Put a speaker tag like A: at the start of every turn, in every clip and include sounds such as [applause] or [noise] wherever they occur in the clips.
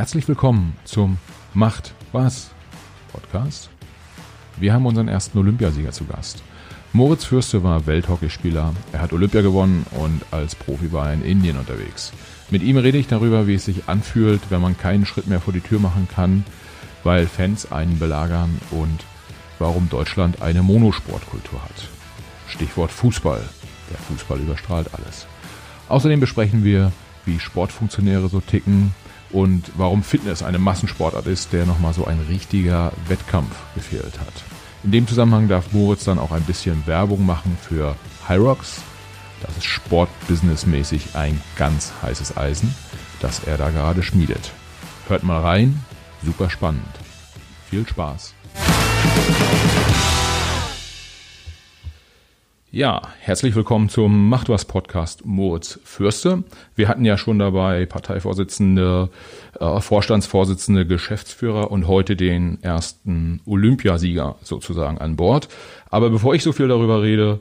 A: Herzlich willkommen zum Macht was Podcast. Wir haben unseren ersten Olympiasieger zu Gast. Moritz Fürste war Welthockeyspieler. Er hat Olympia gewonnen und als Profi war er in Indien unterwegs. Mit ihm rede ich darüber, wie es sich anfühlt, wenn man keinen Schritt mehr vor die Tür machen kann, weil Fans einen belagern und warum Deutschland eine Monosportkultur hat. Stichwort Fußball. Der Fußball überstrahlt alles. Außerdem besprechen wir, wie Sportfunktionäre so ticken und warum Fitness eine Massensportart ist, der nochmal so ein richtiger Wettkampf gefehlt hat. In dem Zusammenhang darf Moritz dann auch ein bisschen Werbung machen für Hyrox. Das ist sportbusinessmäßig ein ganz heißes Eisen, das er da gerade schmiedet. Hört mal rein, super spannend. Viel Spaß. Ja, herzlich willkommen zum Macht was Podcast Moritz Fürste. Wir hatten ja schon dabei Parteivorsitzende, äh, Vorstandsvorsitzende, Geschäftsführer und heute den ersten Olympiasieger sozusagen an Bord. Aber bevor ich so viel darüber rede,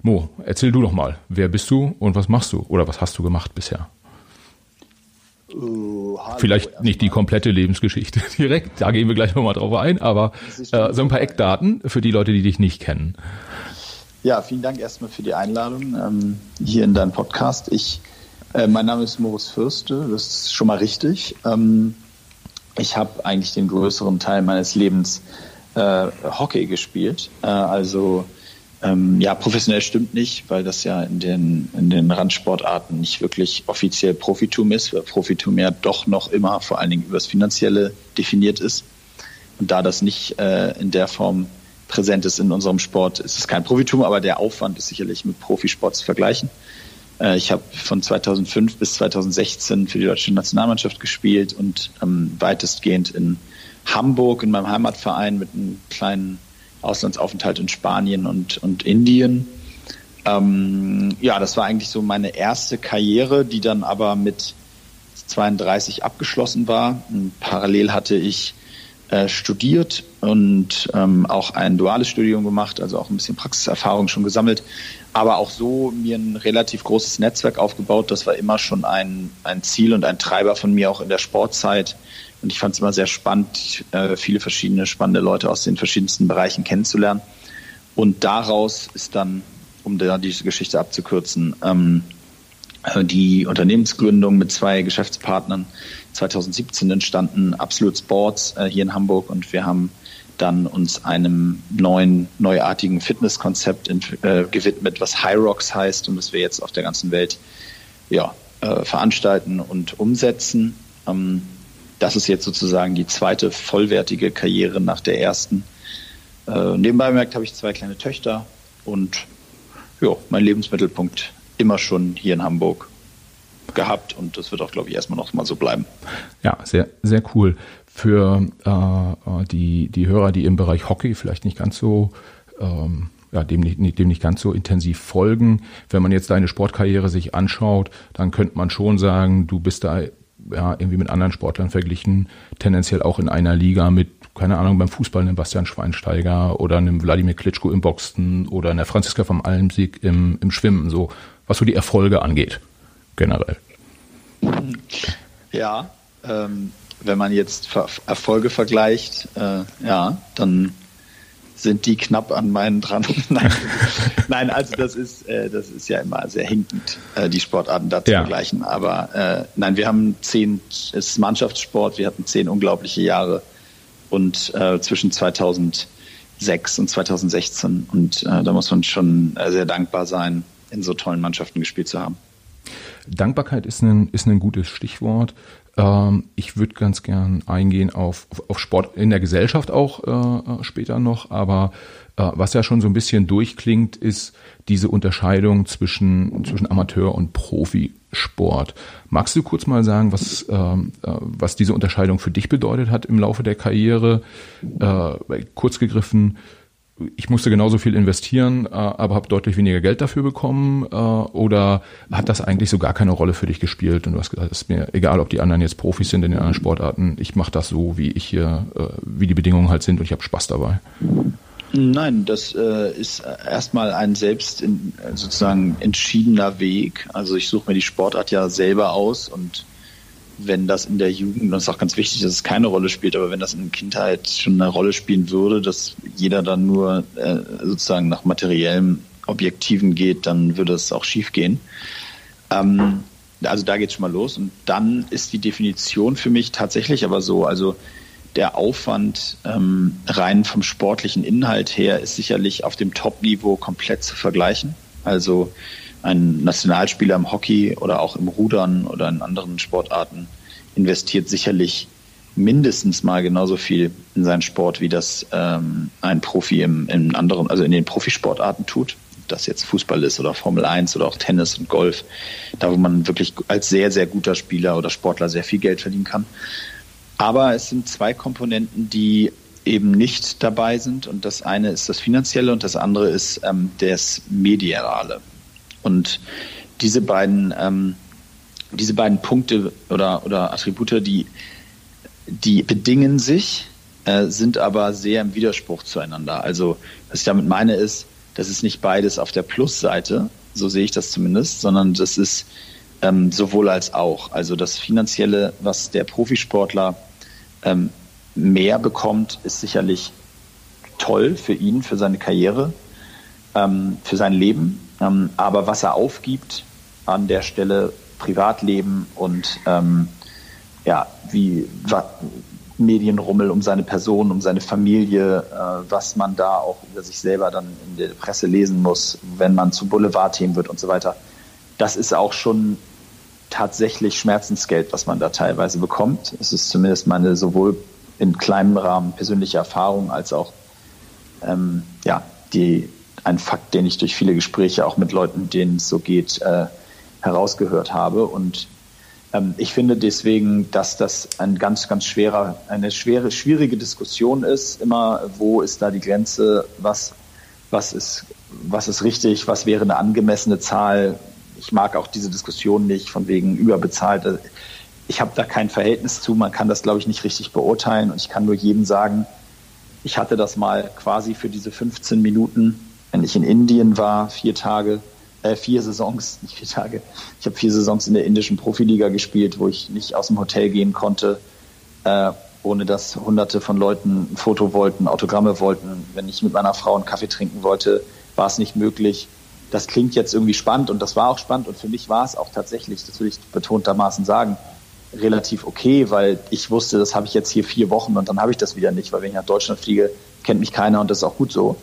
A: Mo, erzähl du doch mal, wer bist du und was machst du oder was hast du gemacht bisher? Uh, Vielleicht nicht die komplette Lebensgeschichte [laughs] direkt, da gehen wir gleich nochmal drauf ein, aber äh, so ein paar Eckdaten für die Leute, die dich nicht kennen.
B: Ja, vielen Dank erstmal für die Einladung ähm, hier in deinem Podcast. Ich, äh, mein Name ist Moritz Fürste, das ist schon mal richtig. Ähm, ich habe eigentlich den größeren Teil meines Lebens äh, Hockey gespielt. Äh, also ähm, ja, professionell stimmt nicht, weil das ja in den, in den Randsportarten nicht wirklich offiziell Profitum ist, weil Profitum ja doch noch immer vor allen Dingen über das Finanzielle definiert ist. Und da das nicht äh, in der Form präsent ist in unserem Sport, ist es kein Profitum, aber der Aufwand ist sicherlich mit Profisport zu vergleichen. Äh, ich habe von 2005 bis 2016 für die deutsche Nationalmannschaft gespielt und ähm, weitestgehend in Hamburg in meinem Heimatverein mit einem kleinen Auslandsaufenthalt in Spanien und, und Indien. Ähm, ja, das war eigentlich so meine erste Karriere, die dann aber mit 32 abgeschlossen war. Und parallel hatte ich äh, studiert und ähm, auch ein duales Studium gemacht, also auch ein bisschen Praxiserfahrung schon gesammelt, aber auch so mir ein relativ großes Netzwerk aufgebaut. Das war immer schon ein, ein Ziel und ein Treiber von mir auch in der Sportzeit. Und ich fand es immer sehr spannend, äh, viele verschiedene spannende Leute aus den verschiedensten Bereichen kennenzulernen. Und daraus ist dann, um da diese Geschichte abzukürzen, ähm, äh, die Unternehmensgründung mit zwei Geschäftspartnern 2017 entstanden, Absolute Sports äh, hier in Hamburg und wir haben dann uns einem neuen, neuartigen Fitnesskonzept äh, gewidmet, was High Rocks heißt und das wir jetzt auf der ganzen Welt ja, äh, veranstalten und umsetzen. Ähm, das ist jetzt sozusagen die zweite vollwertige Karriere nach der ersten. Äh, nebenbei bemerkt habe ich zwei kleine Töchter und ja, mein Lebensmittelpunkt immer schon hier in Hamburg gehabt und das wird auch, glaube ich, erstmal noch mal so bleiben.
A: Ja, sehr, sehr cool. Für äh, die, die Hörer, die im Bereich Hockey vielleicht nicht ganz so ähm, ja, dem nicht, dem nicht ganz so intensiv folgen. Wenn man jetzt deine Sportkarriere sich anschaut, dann könnte man schon sagen, du bist da ja, irgendwie mit anderen Sportlern verglichen, tendenziell auch in einer Liga mit, keine Ahnung, beim Fußball einem Bastian Schweinsteiger oder einem Wladimir Klitschko im Boxen oder einer Franziska vom Almsieg im, im Schwimmen, so was so die Erfolge angeht generell.
B: Ja, ähm, wenn man jetzt Erfolge vergleicht, äh, ja, dann sind die knapp an meinen dran. [laughs] Nein. Nein, also das ist, äh, das ist ja immer sehr hinkend, äh, die Sportarten da zu ja. vergleichen. Aber äh, nein, wir haben zehn, es ist Mannschaftssport, wir hatten zehn unglaubliche Jahre und äh, zwischen 2006 und 2016 und äh, da muss man schon äh, sehr dankbar sein, in so tollen Mannschaften gespielt zu haben.
A: Dankbarkeit ist ein, ist ein gutes Stichwort. Ähm, ich würde ganz gern eingehen auf, auf Sport in der Gesellschaft auch äh, später noch, aber äh, was ja schon so ein bisschen durchklingt, ist diese Unterscheidung zwischen, zwischen Amateur- und Profisport. Magst du kurz mal sagen, was, ähm, äh, was diese Unterscheidung für dich bedeutet hat im Laufe der Karriere? Äh, kurz gegriffen, ich musste genauso viel investieren, äh, aber habe deutlich weniger Geld dafür bekommen? Äh, oder hat das eigentlich so gar keine Rolle für dich gespielt und du hast gesagt, es ist mir egal, ob die anderen jetzt Profis sind in den anderen Sportarten, ich mache das so, wie ich hier, äh, wie die Bedingungen halt sind und ich habe Spaß dabei?
B: Nein, das ist erstmal ein selbst sozusagen entschiedener Weg. Also ich suche mir die Sportart ja selber aus und wenn das in der Jugend, das ist auch ganz wichtig, dass es keine Rolle spielt, aber wenn das in der Kindheit schon eine Rolle spielen würde, dass jeder dann nur äh, sozusagen nach materiellem Objektiven geht, dann würde es auch schief gehen. Ähm, also da geht es schon mal los. Und dann ist die Definition für mich tatsächlich aber so, also der Aufwand ähm, rein vom sportlichen Inhalt her ist sicherlich auf dem Top-Niveau komplett zu vergleichen. Also ein Nationalspieler im Hockey oder auch im Rudern oder in anderen Sportarten investiert sicherlich mindestens mal genauso viel in seinen Sport, wie das ähm, ein Profi im, in anderen, also in den Profisportarten tut. Das jetzt Fußball ist oder Formel 1 oder auch Tennis und Golf, da wo man wirklich als sehr, sehr guter Spieler oder Sportler sehr viel Geld verdienen kann. Aber es sind zwei Komponenten, die eben nicht dabei sind. Und das eine ist das Finanzielle und das andere ist ähm, das Mediale. Und diese beiden, ähm, diese beiden Punkte oder, oder Attribute, die, die bedingen sich, äh, sind aber sehr im Widerspruch zueinander. Also, was ich damit meine, ist, das ist nicht beides auf der Plusseite, so sehe ich das zumindest, sondern das ist ähm, sowohl als auch. Also das Finanzielle, was der Profisportler ähm, mehr bekommt, ist sicherlich toll für ihn, für seine Karriere, ähm, für sein Leben. Ähm, aber was er aufgibt an der Stelle Privatleben und ähm, ja, wie Medienrummel um seine Person, um seine Familie, äh, was man da auch über sich selber dann in der Presse lesen muss, wenn man zu Boulevardthemen wird und so weiter. Das ist auch schon tatsächlich Schmerzensgeld, was man da teilweise bekommt. Es ist zumindest meine sowohl in kleinem Rahmen persönliche Erfahrung als auch ähm, ja, die, ein Fakt, den ich durch viele Gespräche auch mit Leuten, denen es so geht, äh, herausgehört habe. Und ähm, ich finde deswegen, dass das ein ganz, ganz schwerer, eine schwere, schwierige Diskussion ist. Immer, wo ist da die Grenze? Was, was ist, was ist richtig? Was wäre eine angemessene Zahl? ich mag auch diese Diskussion nicht von wegen überbezahlt. Ich habe da kein Verhältnis zu. Man kann das, glaube ich, nicht richtig beurteilen. Und ich kann nur jedem sagen, ich hatte das mal quasi für diese 15 Minuten, wenn ich in Indien war, vier Tage, äh, vier Saisons, [laughs] nicht vier Tage. Ich habe vier Saisons in der indischen Profiliga gespielt, wo ich nicht aus dem Hotel gehen konnte, äh, ohne dass hunderte von Leuten ein Foto wollten, Autogramme wollten. Wenn ich mit meiner Frau einen Kaffee trinken wollte, war es nicht möglich das klingt jetzt irgendwie spannend und das war auch spannend und für mich war es auch tatsächlich, das will ich betontermaßen sagen, relativ okay, weil ich wusste, das habe ich jetzt hier vier Wochen und dann habe ich das wieder nicht, weil wenn ich nach Deutschland fliege, kennt mich keiner und das ist auch gut so.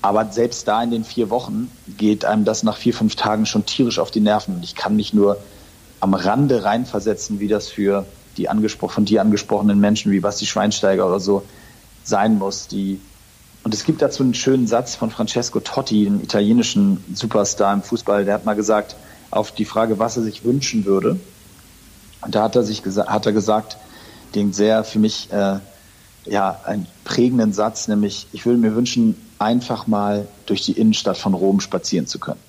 B: Aber selbst da in den vier Wochen geht einem das nach vier, fünf Tagen schon tierisch auf die Nerven. Und ich kann mich nur am Rande reinversetzen, wie das für die angesprochen, von dir angesprochenen Menschen wie Basti Schweinsteiger oder so sein muss, die und es gibt dazu einen schönen Satz von Francesco Totti, einem italienischen Superstar im Fußball, der hat mal gesagt, auf die Frage, was er sich wünschen würde, und da hat er sich hat er gesagt, den sehr für mich äh, ja einen prägenden Satz, nämlich ich würde mir wünschen, einfach mal durch die Innenstadt von Rom spazieren zu können.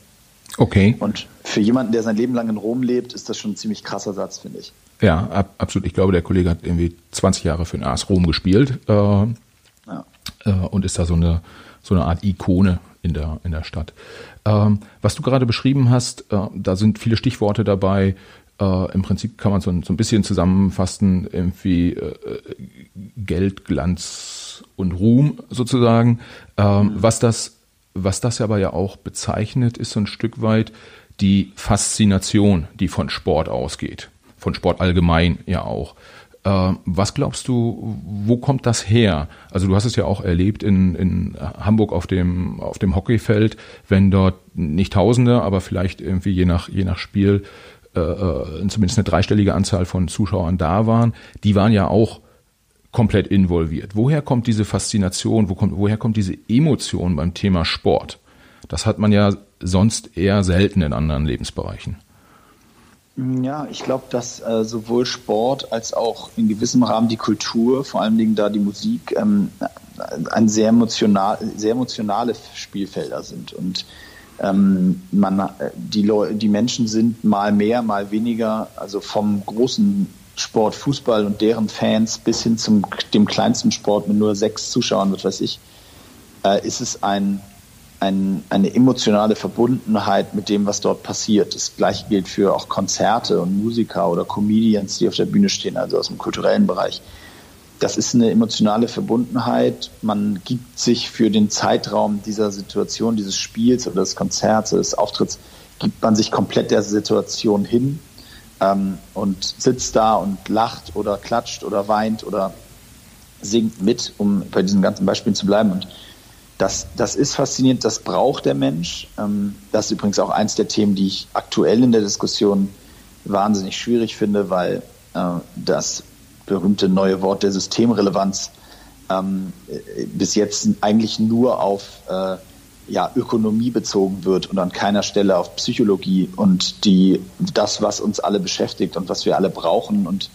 A: Okay.
B: Und für jemanden, der sein Leben lang in Rom lebt, ist das schon ein ziemlich krasser Satz, finde ich.
A: Ja, ab, absolut. Ich glaube, der Kollege hat irgendwie 20 Jahre für den AS Rom gespielt. Äh, äh, und ist da so eine, so eine Art Ikone in der, in der Stadt. Ähm, was du gerade beschrieben hast, äh, da sind viele Stichworte dabei. Äh, Im Prinzip kann man so, ein, so ein bisschen zusammenfassen, irgendwie äh, Geld, Glanz und Ruhm sozusagen. Ähm, mhm. was das was das aber ja auch bezeichnet, ist so ein Stück weit die Faszination, die von Sport ausgeht. Von Sport allgemein ja auch. Äh, was glaubst du, wo kommt das her? Also du hast es ja auch erlebt in, in Hamburg auf dem, auf dem Hockeyfeld, wenn dort nicht Tausende, aber vielleicht irgendwie je nach, je nach Spiel äh, äh, zumindest eine dreistellige Anzahl von Zuschauern da waren, die waren ja auch komplett involviert. Woher kommt diese Faszination, wo kommt, woher kommt diese Emotion beim Thema Sport? Das hat man ja sonst eher selten in anderen Lebensbereichen.
B: Ja, ich glaube, dass äh, sowohl Sport als auch in gewissem Rahmen die Kultur, vor allen Dingen da die Musik, ähm, ein sehr, emotional, sehr emotionale Spielfelder sind. Und ähm, man, die, Leute, die Menschen sind mal mehr, mal weniger, also vom großen Sport Fußball und deren Fans bis hin zum dem kleinsten Sport mit nur sechs Zuschauern, was weiß ich, äh, ist es ein ein, eine emotionale Verbundenheit mit dem, was dort passiert. Das gleiche gilt für auch Konzerte und Musiker oder Comedians, die auf der Bühne stehen, also aus dem kulturellen Bereich. Das ist eine emotionale Verbundenheit. Man gibt sich für den Zeitraum dieser Situation, dieses Spiels oder des Konzerts oder des Auftritts, gibt man sich komplett der Situation hin ähm, und sitzt da und lacht oder klatscht oder weint oder singt mit, um bei diesen ganzen Beispielen zu bleiben. Und das, das ist faszinierend, das braucht der Mensch. Ähm, das ist übrigens auch eins der Themen, die ich aktuell in der Diskussion wahnsinnig schwierig finde, weil äh, das berühmte neue Wort der Systemrelevanz ähm, bis jetzt eigentlich nur auf äh, ja, Ökonomie bezogen wird und an keiner Stelle auf Psychologie und die, das, was uns alle beschäftigt und was wir alle brauchen und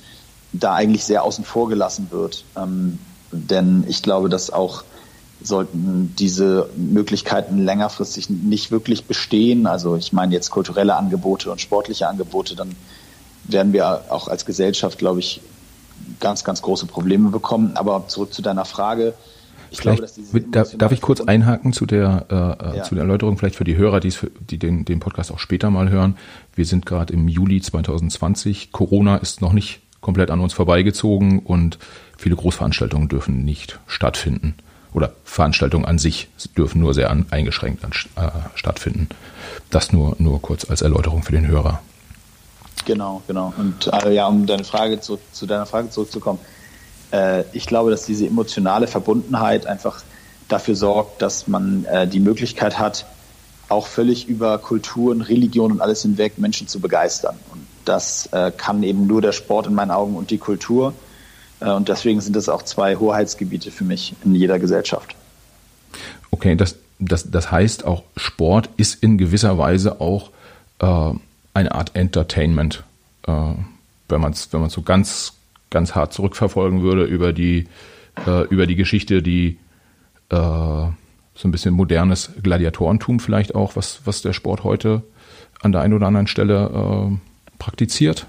B: da eigentlich sehr außen vor gelassen wird. Ähm, denn ich glaube, dass auch sollten diese Möglichkeiten längerfristig nicht wirklich bestehen. Also ich meine jetzt kulturelle Angebote und sportliche Angebote, dann werden wir auch als Gesellschaft, glaube ich, ganz, ganz große Probleme bekommen. Aber zurück zu deiner Frage.
A: Ich glaube, dass diese darf, darf ich kurz einhaken zu der, äh, äh, ja. zu der Erläuterung, vielleicht für die Hörer, die, die den, den Podcast auch später mal hören. Wir sind gerade im Juli 2020. Corona ist noch nicht komplett an uns vorbeigezogen und viele Großveranstaltungen dürfen nicht stattfinden oder Veranstaltungen an sich dürfen nur sehr an, eingeschränkt an, äh, stattfinden. Das nur, nur kurz als Erläuterung für den Hörer.
B: Genau, genau. Und äh, ja, um deine Frage zu, zu deiner Frage zurückzukommen, äh, ich glaube, dass diese emotionale Verbundenheit einfach dafür sorgt, dass man äh, die Möglichkeit hat, auch völlig über Kulturen, Religion und alles hinweg Menschen zu begeistern. Und das äh, kann eben nur der Sport in meinen Augen und die Kultur. Äh, und deswegen sind das auch zwei Hoheitsgebiete für mich in jeder Gesellschaft.
A: Okay, das, das, das heißt auch, Sport ist in gewisser Weise auch äh, eine Art Entertainment, äh, wenn man es wenn so ganz, ganz hart zurückverfolgen würde über die, äh, über die Geschichte, die äh, so ein bisschen modernes Gladiatorentum vielleicht auch, was, was der Sport heute an der einen oder anderen Stelle äh, praktiziert.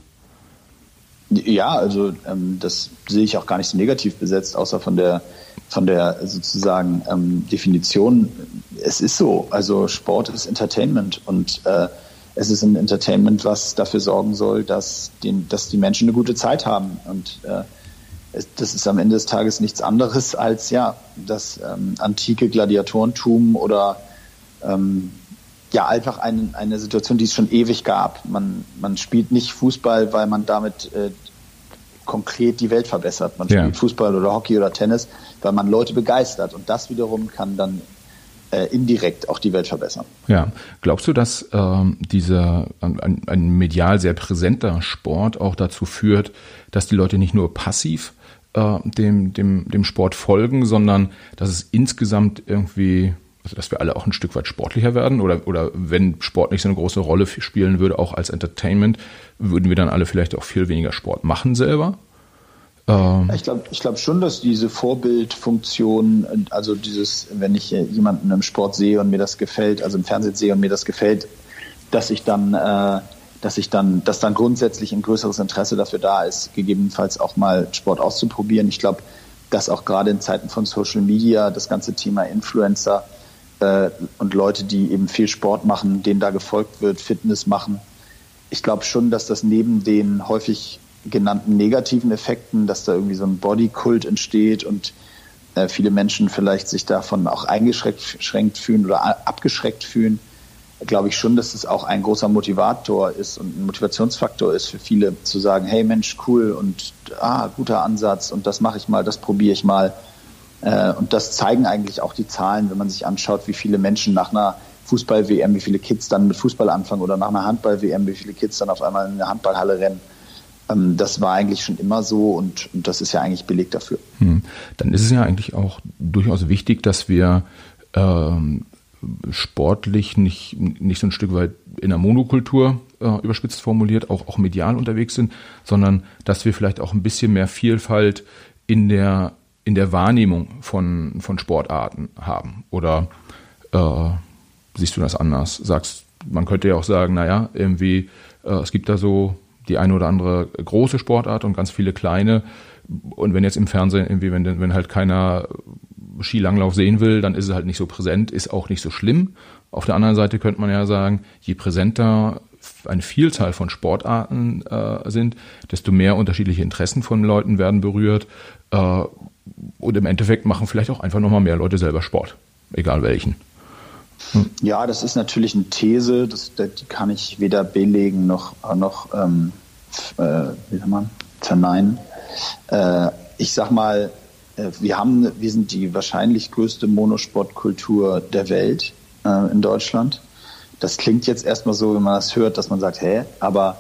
B: Ja, also ähm, das sehe ich auch gar nicht so negativ besetzt, außer von der von der sozusagen ähm, Definition. Es ist so, also Sport ist Entertainment und äh, es ist ein Entertainment, was dafür sorgen soll, dass, den, dass die Menschen eine gute Zeit haben und äh, es, das ist am Ende des Tages nichts anderes als ja das ähm, antike Gladiatorentum oder ähm, ja einfach ein, eine Situation, die es schon ewig gab. Man, man spielt nicht Fußball, weil man damit äh, konkret die Welt verbessert. Man spielt Fußball oder Hockey oder Tennis, weil man Leute begeistert. Und das wiederum kann dann äh, indirekt auch die Welt verbessern.
A: Ja, glaubst du, dass ähm, dieser ein, ein medial sehr präsenter Sport auch dazu führt, dass die Leute nicht nur passiv äh, dem, dem, dem Sport folgen, sondern dass es insgesamt irgendwie also dass wir alle auch ein Stück weit sportlicher werden oder, oder wenn Sport nicht so eine große Rolle spielen würde, auch als Entertainment, würden wir dann alle vielleicht auch viel weniger Sport machen selber?
B: Ähm ich glaube ich glaub schon, dass diese Vorbildfunktion, also dieses, wenn ich jemanden im Sport sehe und mir das gefällt, also im Fernsehen sehe und mir das gefällt, dass ich dann, äh, dass ich dann, dass dann grundsätzlich ein größeres Interesse dafür da ist, gegebenenfalls auch mal Sport auszuprobieren. Ich glaube, dass auch gerade in Zeiten von Social Media das ganze Thema Influencer äh, und Leute, die eben viel Sport machen, denen da gefolgt wird, Fitness machen. Ich glaube schon, dass das neben den häufig genannten negativen Effekten, dass da irgendwie so ein Bodykult entsteht und äh, viele Menschen vielleicht sich davon auch eingeschränkt fühlen oder abgeschreckt fühlen, glaube ich schon, dass es auch ein großer Motivator ist und ein Motivationsfaktor ist für viele zu sagen, hey Mensch, cool und ah, guter Ansatz und das mache ich mal, das probiere ich mal. Äh, und das zeigen eigentlich auch die Zahlen, wenn man sich anschaut, wie viele Menschen nach einer Fußball-WM, wie viele Kids dann mit Fußball anfangen oder nach einer Handball-WM, wie viele Kids dann auf einmal in eine Handballhalle rennen. Ähm, das war eigentlich schon immer so und, und das ist ja eigentlich Beleg dafür. Hm.
A: Dann ist es ja eigentlich auch durchaus wichtig, dass wir ähm, sportlich nicht, nicht so ein Stück weit in der Monokultur äh, überspitzt formuliert, auch, auch medial unterwegs sind, sondern dass wir vielleicht auch ein bisschen mehr Vielfalt in der in der Wahrnehmung von, von Sportarten haben? Oder äh, siehst du das anders? Sagst, man könnte ja auch sagen, naja, irgendwie, äh, es gibt da so die eine oder andere große Sportart und ganz viele kleine. Und wenn jetzt im Fernsehen irgendwie, wenn, wenn halt keiner Skilanglauf sehen will, dann ist es halt nicht so präsent, ist auch nicht so schlimm. Auf der anderen Seite könnte man ja sagen, je präsenter eine Vielzahl von Sportarten äh, sind, desto mehr unterschiedliche Interessen von Leuten werden berührt. Äh, und im Endeffekt machen vielleicht auch einfach nochmal mehr Leute selber Sport, egal welchen.
B: Ja, das ist natürlich eine These, das, die kann ich weder belegen noch, noch ähm, äh, wie sagt man, verneinen. Äh, ich sag mal, äh, wir haben, wir sind die wahrscheinlich größte Monosportkultur der Welt äh, in Deutschland. Das klingt jetzt erstmal so, wenn man das hört, dass man sagt, hä, aber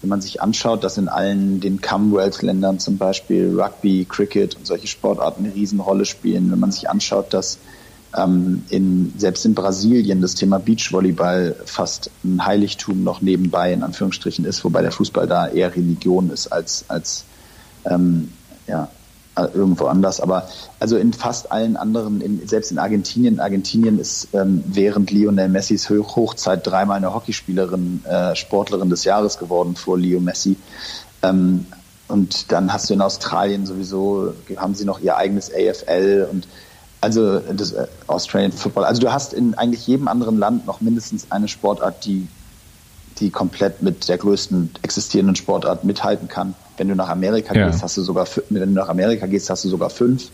B: wenn man sich anschaut, dass in allen den Commonwealth-Ländern zum Beispiel Rugby, Cricket und solche Sportarten eine Riesenrolle spielen, wenn man sich anschaut, dass ähm, in, selbst in Brasilien das Thema Beachvolleyball fast ein Heiligtum noch nebenbei in Anführungsstrichen ist, wobei der Fußball da eher Religion ist als, als ähm, ja, irgendwo anders. Aber also in fast allen anderen, in, selbst in Argentinien, Argentinien ist ähm, während Lionel Messis Hochzeit dreimal eine Hockeyspielerin, äh, Sportlerin des Jahres geworden vor Leo Messi. Ähm, und dann hast du in Australien sowieso, haben sie noch ihr eigenes AFL und also das äh, Australian Football. Also du hast in eigentlich jedem anderen Land noch mindestens eine Sportart, die, die komplett mit der größten existierenden Sportart mithalten kann. Wenn du nach Amerika ja. gehst, hast du sogar wenn du nach Amerika gehst, hast du sogar fünf.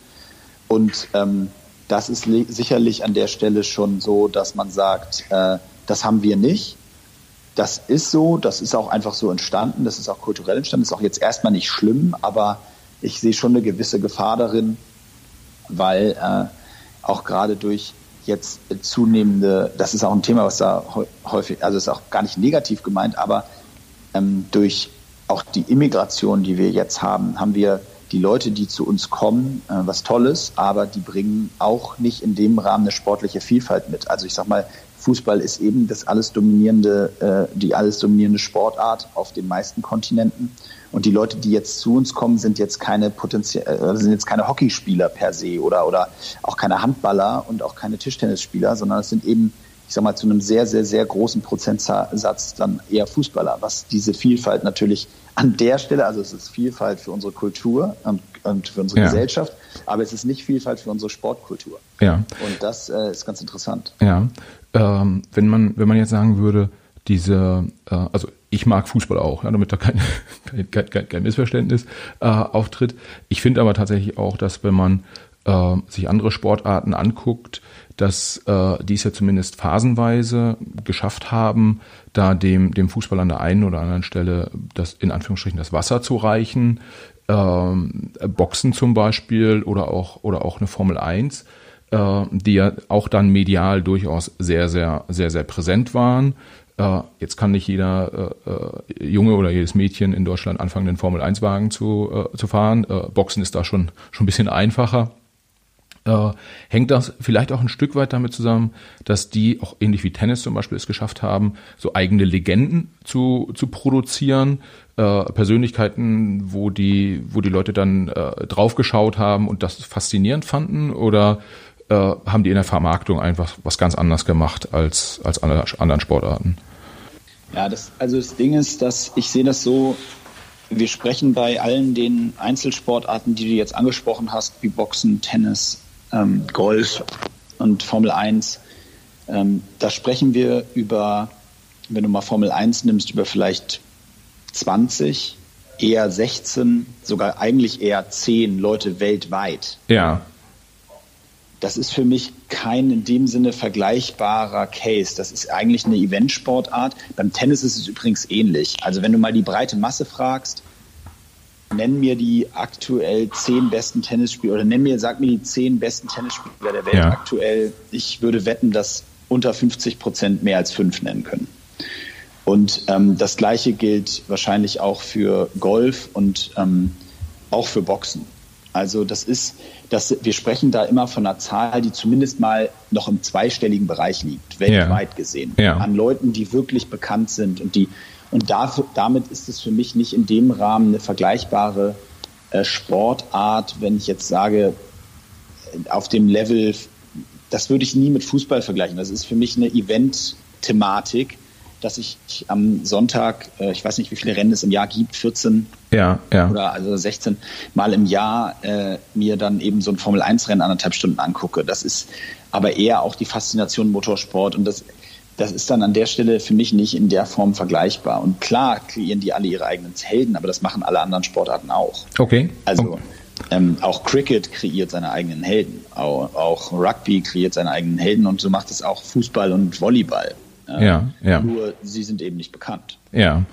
B: Und ähm, das ist sicherlich an der Stelle schon so, dass man sagt, äh, das haben wir nicht. Das ist so, das ist auch einfach so entstanden, das ist auch kulturell entstanden, das ist auch jetzt erstmal nicht schlimm, aber ich sehe schon eine gewisse Gefahr darin, weil äh, auch gerade durch jetzt zunehmende, das ist auch ein Thema, was da häufig, also ist auch gar nicht negativ gemeint, aber ähm, durch auch die Immigration, die wir jetzt haben, haben wir die Leute, die zu uns kommen, äh, was Tolles, aber die bringen auch nicht in dem Rahmen eine sportliche Vielfalt mit. Also ich sag mal, Fußball ist eben das alles dominierende, äh, die alles dominierende Sportart auf den meisten Kontinenten. Und die Leute, die jetzt zu uns kommen, sind jetzt keine potenziell, äh, sind jetzt keine Hockeyspieler per se oder, oder auch keine Handballer und auch keine Tischtennisspieler, sondern es sind eben ich sag mal, zu einem sehr, sehr, sehr großen Prozentsatz dann eher Fußballer, was diese Vielfalt natürlich an der Stelle, also es ist Vielfalt für unsere Kultur und, und für unsere ja. Gesellschaft, aber es ist nicht Vielfalt für unsere Sportkultur.
A: Ja.
B: Und das äh, ist ganz interessant.
A: Ja. Ähm, wenn man, wenn man jetzt sagen würde, diese, äh, also ich mag Fußball auch, ja, damit da [laughs] kein, kein, kein, kein Missverständnis äh, auftritt. Ich finde aber tatsächlich auch, dass wenn man äh, sich andere Sportarten anguckt, dass äh, die es ja zumindest phasenweise geschafft haben, da dem, dem Fußball an der einen oder anderen Stelle das in Anführungsstrichen das Wasser zu reichen. Ähm, Boxen zum Beispiel oder auch, oder auch eine Formel 1, äh, die ja auch dann medial durchaus sehr, sehr, sehr, sehr präsent waren. Jetzt kann nicht jeder äh, äh Junge oder jedes Mädchen in Deutschland anfangen, den Formel 1-Wagen zu, äh, zu fahren. Äh, Boxen ist da schon, schon ein bisschen einfacher äh, hängt das vielleicht auch ein Stück weit damit zusammen, dass die auch ähnlich wie Tennis zum Beispiel es geschafft haben, so eigene Legenden zu, zu produzieren, äh, Persönlichkeiten, wo die, wo die Leute dann draufgeschaut haben und das faszinierend fanden oder äh, haben die in der Vermarktung einfach was ganz anderes gemacht als, als andere, anderen Sportarten?
B: Ja, das, also das Ding ist, dass ich sehe das so, wir sprechen bei allen den Einzelsportarten, die du jetzt angesprochen hast, wie Boxen, Tennis, ähm, Golf und Formel 1. Ähm, da sprechen wir über, wenn du mal Formel 1 nimmst, über vielleicht 20, eher 16, sogar eigentlich eher 10 Leute weltweit.
A: Ja.
B: Das ist für mich kein in dem Sinne vergleichbarer Case. Das ist eigentlich eine Eventsportart. Beim Tennis ist es übrigens ähnlich. Also wenn du mal die breite Masse fragst, nenn mir die aktuell zehn besten Tennisspieler oder nenn mir, sag mir die zehn besten Tennisspieler der Welt ja. aktuell. Ich würde wetten, dass unter 50 Prozent mehr als fünf nennen können. Und ähm, das Gleiche gilt wahrscheinlich auch für Golf und ähm, auch für Boxen. Also das ist, das, wir sprechen da immer von einer Zahl, die zumindest mal noch im zweistelligen Bereich liegt, weltweit ja. gesehen,
A: ja.
B: an Leuten, die wirklich bekannt sind und die und dafür, damit ist es für mich nicht in dem Rahmen eine vergleichbare äh, Sportart, wenn ich jetzt sage, auf dem Level, das würde ich nie mit Fußball vergleichen. Das ist für mich eine Event-Thematik, dass ich am Sonntag, äh, ich weiß nicht, wie viele Rennen es im Jahr gibt, 14
A: ja, ja.
B: oder also 16 Mal im Jahr äh, mir dann eben so ein Formel-1-Rennen anderthalb Stunden angucke. Das ist aber eher auch die Faszination Motorsport und das, das ist dann an der Stelle für mich nicht in der Form vergleichbar. Und klar kreieren die alle ihre eigenen Helden, aber das machen alle anderen Sportarten auch.
A: Okay.
B: Also okay. Ähm, auch Cricket kreiert seine eigenen Helden, auch, auch, Rugby kreiert seine eigenen Helden und so macht es auch Fußball und Volleyball.
A: Äh, ja, ja.
B: Nur sie sind eben nicht bekannt.
A: Ja,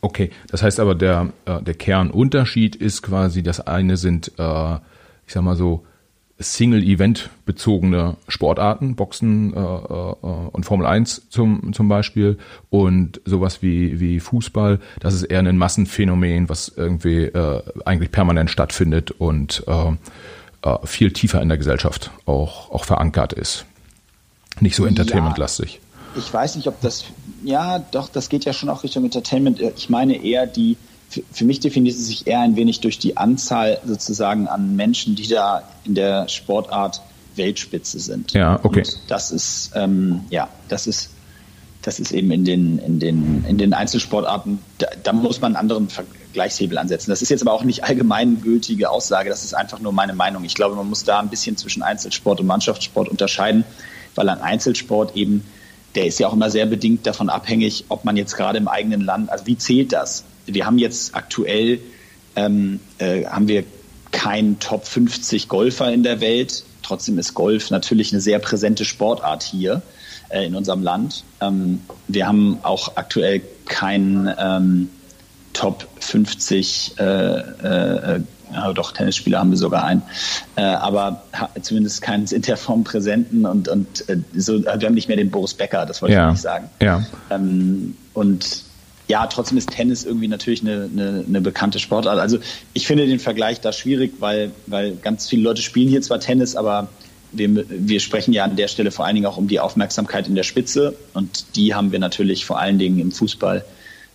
A: okay. Das heißt aber, der, äh, der Kernunterschied ist quasi, das eine sind, äh, ich sag mal so, Single-Event-bezogene Sportarten, Boxen äh, äh, und Formel 1 zum, zum Beispiel und sowas wie, wie Fußball, das ist eher ein Massenphänomen, was irgendwie äh, eigentlich permanent stattfindet und viel tiefer in der Gesellschaft auch, auch verankert ist. Nicht so entertainmentlastig.
B: Ja, ich weiß nicht, ob das, ja, doch, das geht ja schon auch Richtung Entertainment. Ich meine eher die, für mich definiert es sich eher ein wenig durch die Anzahl sozusagen an Menschen, die da in der Sportart Weltspitze sind.
A: Ja, okay. Und
B: das ist, ähm, ja, das ist, das ist eben in den, in den, in den Einzelsportarten, da, da muss man einen anderen Vergleichshebel ansetzen. Das ist jetzt aber auch nicht allgemeingültige Aussage, das ist einfach nur meine Meinung. Ich glaube, man muss da ein bisschen zwischen Einzelsport und Mannschaftssport unterscheiden, weil ein Einzelsport eben, der ist ja auch immer sehr bedingt davon abhängig, ob man jetzt gerade im eigenen Land, also wie zählt das? wir haben jetzt aktuell ähm, äh, haben wir keinen Top 50 Golfer in der Welt. Trotzdem ist Golf natürlich eine sehr präsente Sportart hier äh, in unserem Land. Ähm, wir haben auch aktuell keinen ähm, Top 50 äh, äh, ja, doch, Tennisspieler haben wir sogar einen, äh, aber zumindest keinen in der Form präsenten und, und äh, so, wir haben nicht mehr den Boris Becker, das wollte ja. ich nicht sagen.
A: Ja.
B: Ähm, und ja, trotzdem ist Tennis irgendwie natürlich eine, eine, eine, bekannte Sportart. Also ich finde den Vergleich da schwierig, weil, weil ganz viele Leute spielen hier zwar Tennis, aber wir, wir sprechen ja an der Stelle vor allen Dingen auch um die Aufmerksamkeit in der Spitze und die haben wir natürlich vor allen Dingen im Fußball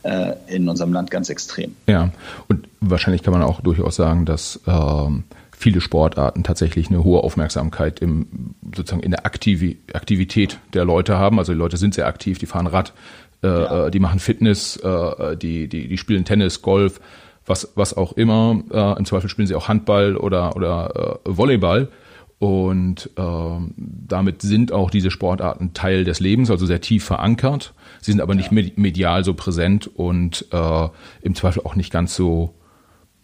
B: äh, in unserem Land ganz extrem.
A: Ja, und wahrscheinlich kann man auch durchaus sagen, dass ähm, viele Sportarten tatsächlich eine hohe Aufmerksamkeit im sozusagen in der Aktiv Aktivität der Leute haben. Also die Leute sind sehr aktiv, die fahren Rad, äh, ja. Äh, die machen Fitness, äh, die, die, die spielen Tennis, Golf, was, was auch immer. Äh, Im Zweifel spielen sie auch Handball oder, oder äh, Volleyball. Und äh, damit sind auch diese Sportarten Teil des Lebens, also sehr tief verankert. Sie sind aber ja. nicht medial so präsent und äh, im Zweifel auch nicht ganz so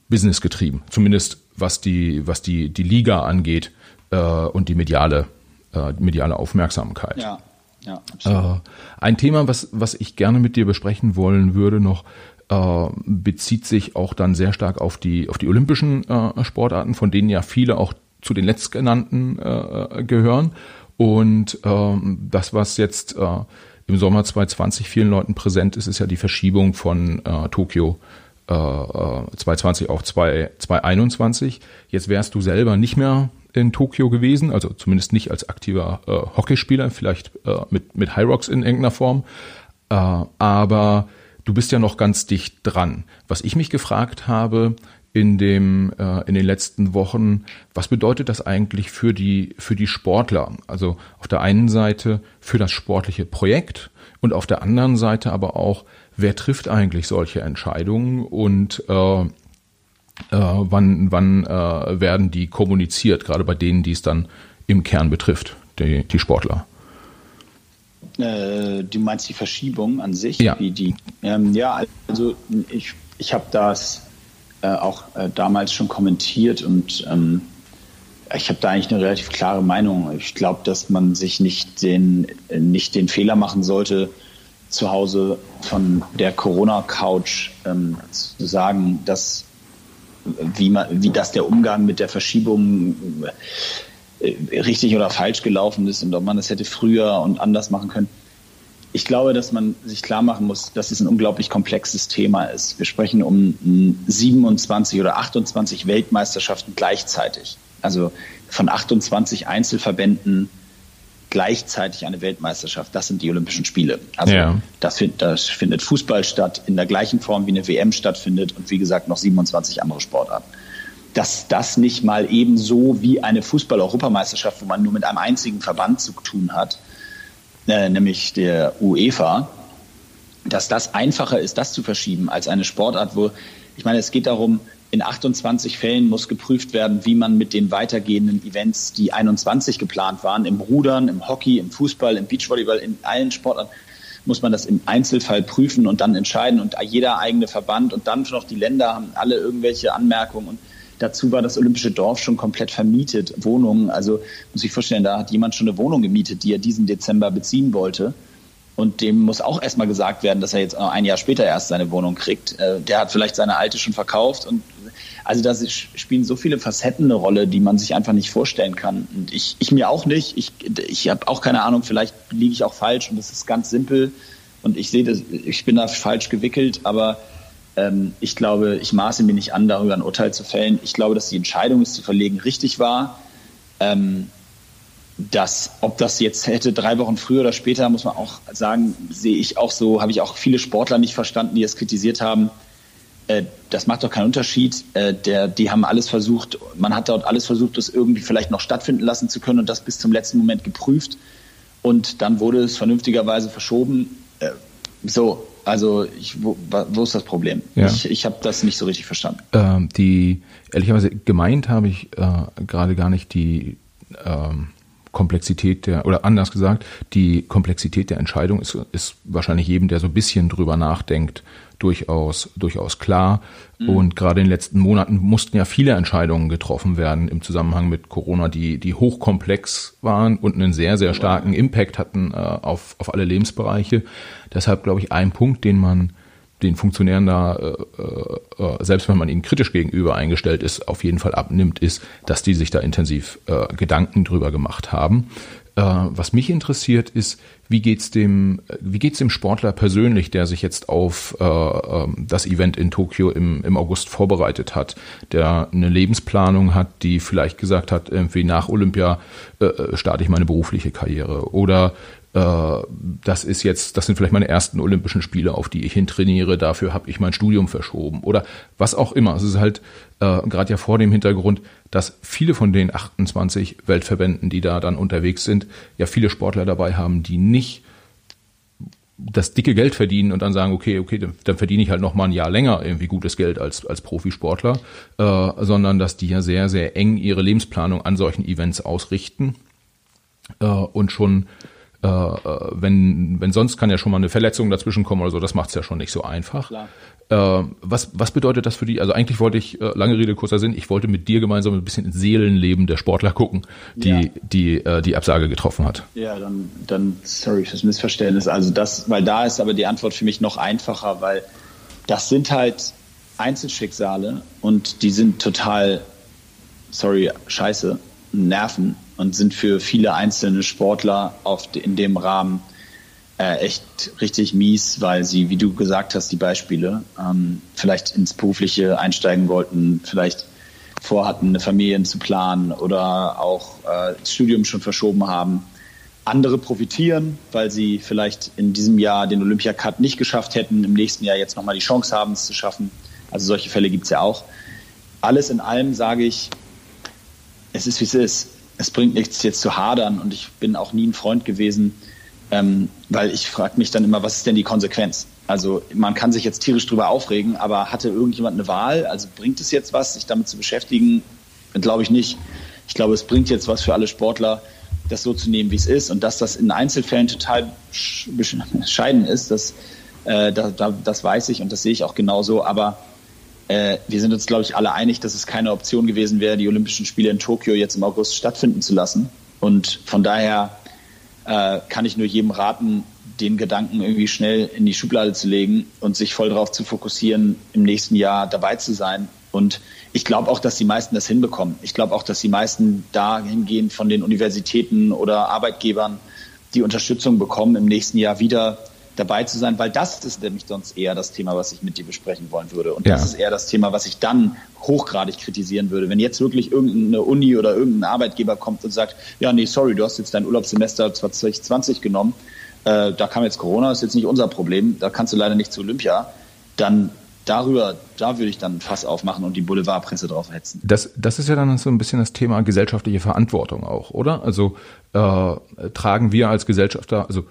A: businessgetrieben. Zumindest was die, was die, die Liga angeht äh, und die mediale, äh, mediale Aufmerksamkeit.
B: Ja. Ja, absolut.
A: Äh, ein Thema, was, was ich gerne mit dir besprechen wollen würde noch, äh, bezieht sich auch dann sehr stark auf die, auf die olympischen äh, Sportarten, von denen ja viele auch zu den letztgenannten äh, gehören. Und ähm, das, was jetzt äh, im Sommer 2020 vielen Leuten präsent ist, ist ja die Verschiebung von äh, Tokio 2020 auf 2021. Jetzt wärst du selber nicht mehr in Tokio gewesen, also zumindest nicht als aktiver äh, Hockeyspieler, vielleicht äh, mit, mit High Rocks in irgendeiner Form. Äh, aber du bist ja noch ganz dicht dran. Was ich mich gefragt habe in dem äh, in den letzten Wochen, was bedeutet das eigentlich für die für die Sportler? Also auf der einen Seite für das sportliche Projekt und auf der anderen Seite aber auch, wer trifft eigentlich solche Entscheidungen und äh, äh, wann, wann äh, werden die kommuniziert, gerade bei denen, die es dann im Kern betrifft, die, die Sportler?
B: Äh, du meinst die Verschiebung an sich?
A: Ja,
B: die, ähm, ja also ich, ich habe das auch äh, damals schon kommentiert und ähm, ich habe da eigentlich eine relativ klare Meinung. Ich glaube, dass man sich nicht den, nicht den Fehler machen sollte, zu Hause von der Corona-Couch ähm, zu sagen, dass wie, man, wie das der Umgang mit der Verschiebung äh, richtig oder falsch gelaufen ist und ob man das hätte früher und anders machen können. Ich glaube, dass man sich klar machen muss, dass es ein unglaublich komplexes Thema ist. Wir sprechen um 27 oder 28 Weltmeisterschaften gleichzeitig. Also von 28 Einzelverbänden gleichzeitig eine Weltmeisterschaft. Das sind die Olympischen Spiele. Also ja. das, find, das findet Fußball statt in der gleichen Form wie eine WM stattfindet und wie gesagt noch 27 andere Sportarten. Dass das nicht mal ebenso wie eine Fußball-Europameisterschaft, wo man nur mit einem einzigen Verband zu tun hat, äh, nämlich der UEFA, dass das einfacher ist, das zu verschieben, als eine Sportart, wo, ich meine, es geht darum, in 28 Fällen muss geprüft werden, wie man mit den weitergehenden Events, die 21 geplant waren, im Rudern, im Hockey, im Fußball, im Beachvolleyball, in allen Sportarten, muss man das im Einzelfall prüfen und dann entscheiden. Und jeder eigene Verband und dann noch die Länder haben alle irgendwelche Anmerkungen. Und dazu war das Olympische Dorf schon komplett vermietet, Wohnungen. Also muss ich vorstellen, da hat jemand schon eine Wohnung gemietet, die er diesen Dezember beziehen wollte. Und dem muss auch erstmal gesagt werden, dass er jetzt ein Jahr später erst seine Wohnung kriegt. Äh, der hat vielleicht seine alte schon verkauft und also da spielen so viele Facetten eine Rolle, die man sich einfach nicht vorstellen kann. Und ich, ich mir auch nicht. Ich, ich habe auch keine Ahnung, vielleicht liege ich auch falsch und das ist ganz simpel. Und ich sehe das, ich bin da falsch gewickelt, aber ähm, ich glaube, ich maße mir nicht an, darüber ein Urteil zu fällen. Ich glaube, dass die Entscheidung, es zu verlegen, richtig war. Ähm, dass, ob das jetzt hätte drei Wochen früher oder später, muss man auch sagen, sehe ich auch so, habe ich auch viele Sportler nicht verstanden, die es kritisiert haben. Äh, das macht doch keinen Unterschied. Äh, der, die haben alles versucht, man hat dort alles versucht, das irgendwie vielleicht noch stattfinden lassen zu können und das bis zum letzten Moment geprüft. Und dann wurde es vernünftigerweise verschoben. Äh, so, also ich, wo, wo ist das Problem? Ja. Ich, ich habe das nicht so richtig verstanden.
A: Ähm, die ehrlicherweise gemeint habe ich äh, gerade gar nicht die ähm, Komplexität der, oder anders gesagt, die Komplexität der Entscheidung ist, ist wahrscheinlich jedem, der so ein bisschen drüber nachdenkt, durchaus, durchaus klar. Mhm. Und gerade in den letzten Monaten mussten ja viele Entscheidungen getroffen werden im Zusammenhang mit Corona, die, die hochkomplex waren und einen sehr, sehr starken Impact hatten äh, auf, auf alle Lebensbereiche. Deshalb glaube ich, ein Punkt, den man den Funktionären da, äh, äh, selbst wenn man ihnen kritisch gegenüber eingestellt ist, auf jeden Fall abnimmt, ist, dass die sich da intensiv äh, Gedanken drüber gemacht haben. Äh, was mich interessiert ist, wie geht's dem, wie geht's dem Sportler persönlich, der sich jetzt auf äh, ähm, das Event in Tokio im, im August vorbereitet hat, der eine Lebensplanung hat, die vielleicht gesagt hat, irgendwie nach Olympia äh, äh starte ich meine berufliche Karriere oder äh, das ist jetzt, das sind vielleicht meine ersten Olympischen Spiele, auf die ich hintrainiere, dafür habe ich mein Studium verschoben oder was auch immer. Es ist halt äh, gerade ja vor dem Hintergrund, dass viele von den 28 Weltverbänden, die da dann unterwegs sind, ja viele Sportler dabei haben, die nicht das dicke Geld verdienen und dann sagen, okay, okay, dann, verdiene ich halt noch mal ein Jahr länger irgendwie gutes Geld als als Profisportler, äh, sondern dass die ja sehr sehr eng ihre Lebensplanung an solchen Events ausrichten äh, und schon äh, äh, wenn, wenn sonst kann ja schon mal eine Verletzung dazwischen kommen oder so, das macht es ja schon nicht so einfach. Äh, was, was bedeutet das für die? Also eigentlich wollte ich, äh, lange Rede, kurzer Sinn, ich wollte mit dir gemeinsam ein bisschen ins Seelenleben der Sportler gucken, die ja. die, äh, die Absage getroffen hat.
B: Ja, dann, dann sorry fürs Missverständnis. Also das, weil da ist aber die Antwort für mich noch einfacher, weil das sind halt Einzelschicksale und die sind total, sorry, scheiße, nerven und sind für viele einzelne Sportler oft in dem Rahmen äh, echt richtig mies, weil sie, wie du gesagt hast, die Beispiele, ähm, vielleicht ins Berufliche einsteigen wollten, vielleicht vorhatten, eine Familie zu planen oder auch äh, das Studium schon verschoben haben. Andere profitieren, weil sie vielleicht in diesem Jahr den Olympiacut nicht geschafft hätten, im nächsten Jahr jetzt nochmal die Chance haben, es zu schaffen. Also solche Fälle gibt es ja auch. Alles in allem sage ich, es ist, wie es ist es bringt nichts jetzt zu hadern und ich bin auch nie ein Freund gewesen, ähm, weil ich frage mich dann immer, was ist denn die Konsequenz? Also man kann sich jetzt tierisch drüber aufregen, aber hatte irgendjemand eine Wahl? Also bringt es jetzt was, sich damit zu beschäftigen? Glaube ich nicht. Ich glaube, es bringt jetzt was für alle Sportler, das so zu nehmen, wie es ist. Und dass das in Einzelfällen total bescheiden ist, das, äh, da, da, das weiß ich und das sehe ich auch genauso. Aber äh, wir sind uns, glaube ich, alle einig, dass es keine Option gewesen wäre, die Olympischen Spiele in Tokio jetzt im August stattfinden zu lassen. Und von daher äh, kann ich nur jedem raten, den Gedanken irgendwie schnell in die Schublade zu legen und sich voll darauf zu fokussieren, im nächsten Jahr dabei zu sein. Und ich glaube auch, dass die meisten das hinbekommen. Ich glaube auch, dass die meisten dahingehend von den Universitäten oder Arbeitgebern die Unterstützung bekommen, im nächsten Jahr wieder dabei zu sein, weil das ist nämlich sonst eher das Thema, was ich mit dir besprechen wollen würde. Und ja. das ist eher das Thema, was ich dann hochgradig kritisieren würde. Wenn jetzt wirklich irgendeine Uni oder irgendein Arbeitgeber kommt und sagt, ja, nee, sorry, du hast jetzt dein Urlaubssemester 2020 genommen, äh, da kam jetzt Corona, ist jetzt nicht unser Problem, da kannst du leider nicht zu Olympia, dann darüber, da würde ich dann Fass aufmachen und die Boulevardpresse drauf hetzen.
A: Das, das ist ja dann so ein bisschen das Thema gesellschaftliche Verantwortung auch, oder? Also äh, tragen wir als Gesellschafter, also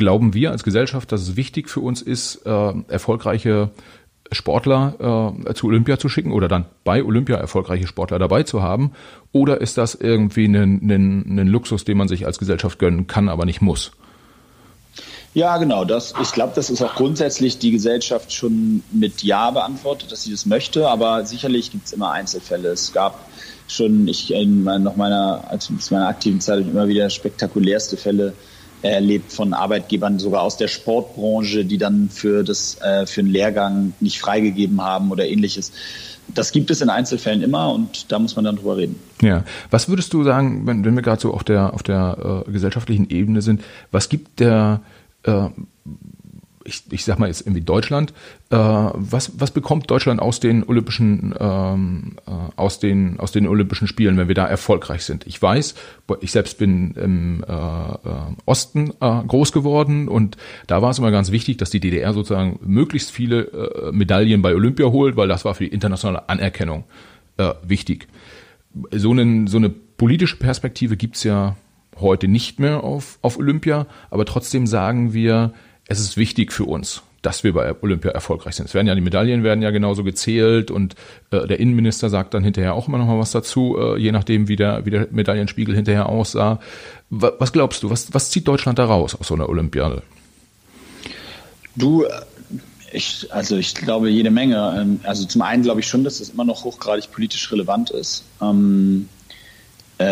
A: glauben wir als Gesellschaft, dass es wichtig für uns ist, äh, erfolgreiche Sportler äh, zu Olympia zu schicken oder dann bei Olympia erfolgreiche Sportler dabei zu haben? Oder ist das irgendwie ein, ein, ein Luxus, den man sich als Gesellschaft gönnen kann, aber nicht muss?
B: Ja, genau. Das, ich glaube, das ist auch grundsätzlich die Gesellschaft schon mit Ja beantwortet, dass sie das möchte. Aber sicherlich gibt es immer Einzelfälle. Es gab schon, ich in noch meiner, als meiner aktiven Zeit immer wieder spektakulärste Fälle erlebt von Arbeitgebern sogar aus der Sportbranche, die dann für das äh, für einen Lehrgang nicht freigegeben haben oder ähnliches. Das gibt es in Einzelfällen immer und da muss man dann drüber reden.
A: Ja, was würdest du sagen, wenn, wenn wir gerade so auf der auf der äh, gesellschaftlichen Ebene sind, was gibt der äh, ich, ich sag mal jetzt irgendwie Deutschland, äh, was, was bekommt Deutschland aus den Olympischen, ähm, äh, aus den, aus den Olympischen Spielen, wenn wir da erfolgreich sind? Ich weiß, ich selbst bin im äh, äh, Osten äh, groß geworden und da war es immer ganz wichtig, dass die DDR sozusagen möglichst viele äh, Medaillen bei Olympia holt, weil das war für die internationale Anerkennung wichtig. So, einen, so eine politische Perspektive gibt's ja heute nicht mehr auf, auf Olympia, aber trotzdem sagen wir, es ist wichtig für uns, dass wir bei Olympia erfolgreich sind. Es werden ja die Medaillen werden ja genauso gezählt und äh, der Innenminister sagt dann hinterher auch immer noch mal was dazu, äh, je nachdem wie der wie der Medaillenspiegel hinterher aussah. Was, was glaubst du? Was was zieht Deutschland da raus aus so einer Olympiade?
B: Du ich, also ich glaube jede Menge. Ähm, also zum einen glaube ich schon, dass es immer noch hochgradig politisch relevant ist. Ähm, äh,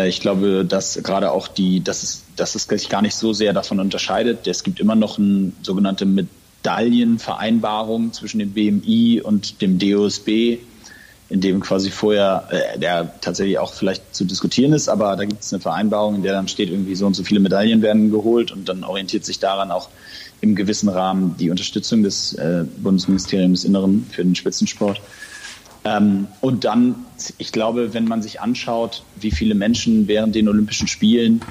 B: ich glaube, dass gerade auch die, dass es, dass es sich gar nicht so sehr davon unterscheidet. Es gibt immer noch eine sogenannte Medaillenvereinbarung zwischen dem BMI und dem DOSB, in dem quasi vorher, äh, der tatsächlich auch vielleicht zu diskutieren ist, aber da gibt es eine Vereinbarung, in der dann steht, irgendwie so und so viele Medaillen werden geholt und dann orientiert sich daran auch im gewissen Rahmen die Unterstützung des äh, Bundesministeriums des Inneren für den Spitzensport. Ähm, und dann, ich glaube, wenn man sich anschaut, wie viele Menschen während den Olympischen Spielen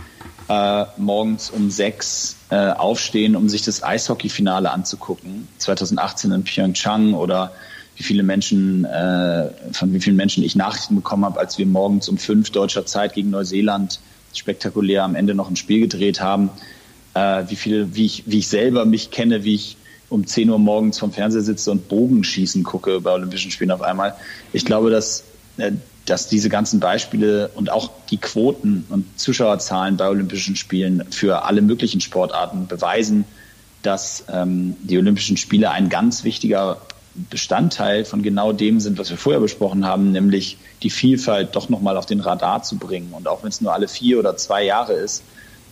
B: äh, morgens um sechs äh, aufstehen, um sich das Eishockeyfinale anzugucken, 2018 in Pyeongchang oder wie viele Menschen, äh, von wie vielen Menschen ich Nachrichten bekommen habe, als wir morgens um fünf deutscher Zeit gegen Neuseeland spektakulär am Ende noch ein Spiel gedreht haben, äh, wie viele, wie ich, wie ich selber mich kenne, wie ich um 10 Uhr morgens vom Fernseher sitze und Bogenschießen gucke bei Olympischen Spielen auf einmal. Ich glaube, dass, äh, dass diese ganzen Beispiele und auch die Quoten und Zuschauerzahlen bei Olympischen Spielen für alle möglichen Sportarten beweisen, dass ähm, die Olympischen Spiele ein ganz wichtiger Bestandteil von genau dem sind, was wir vorher besprochen haben, nämlich die Vielfalt doch nochmal auf den Radar zu bringen. Und auch wenn es nur alle vier oder zwei Jahre ist,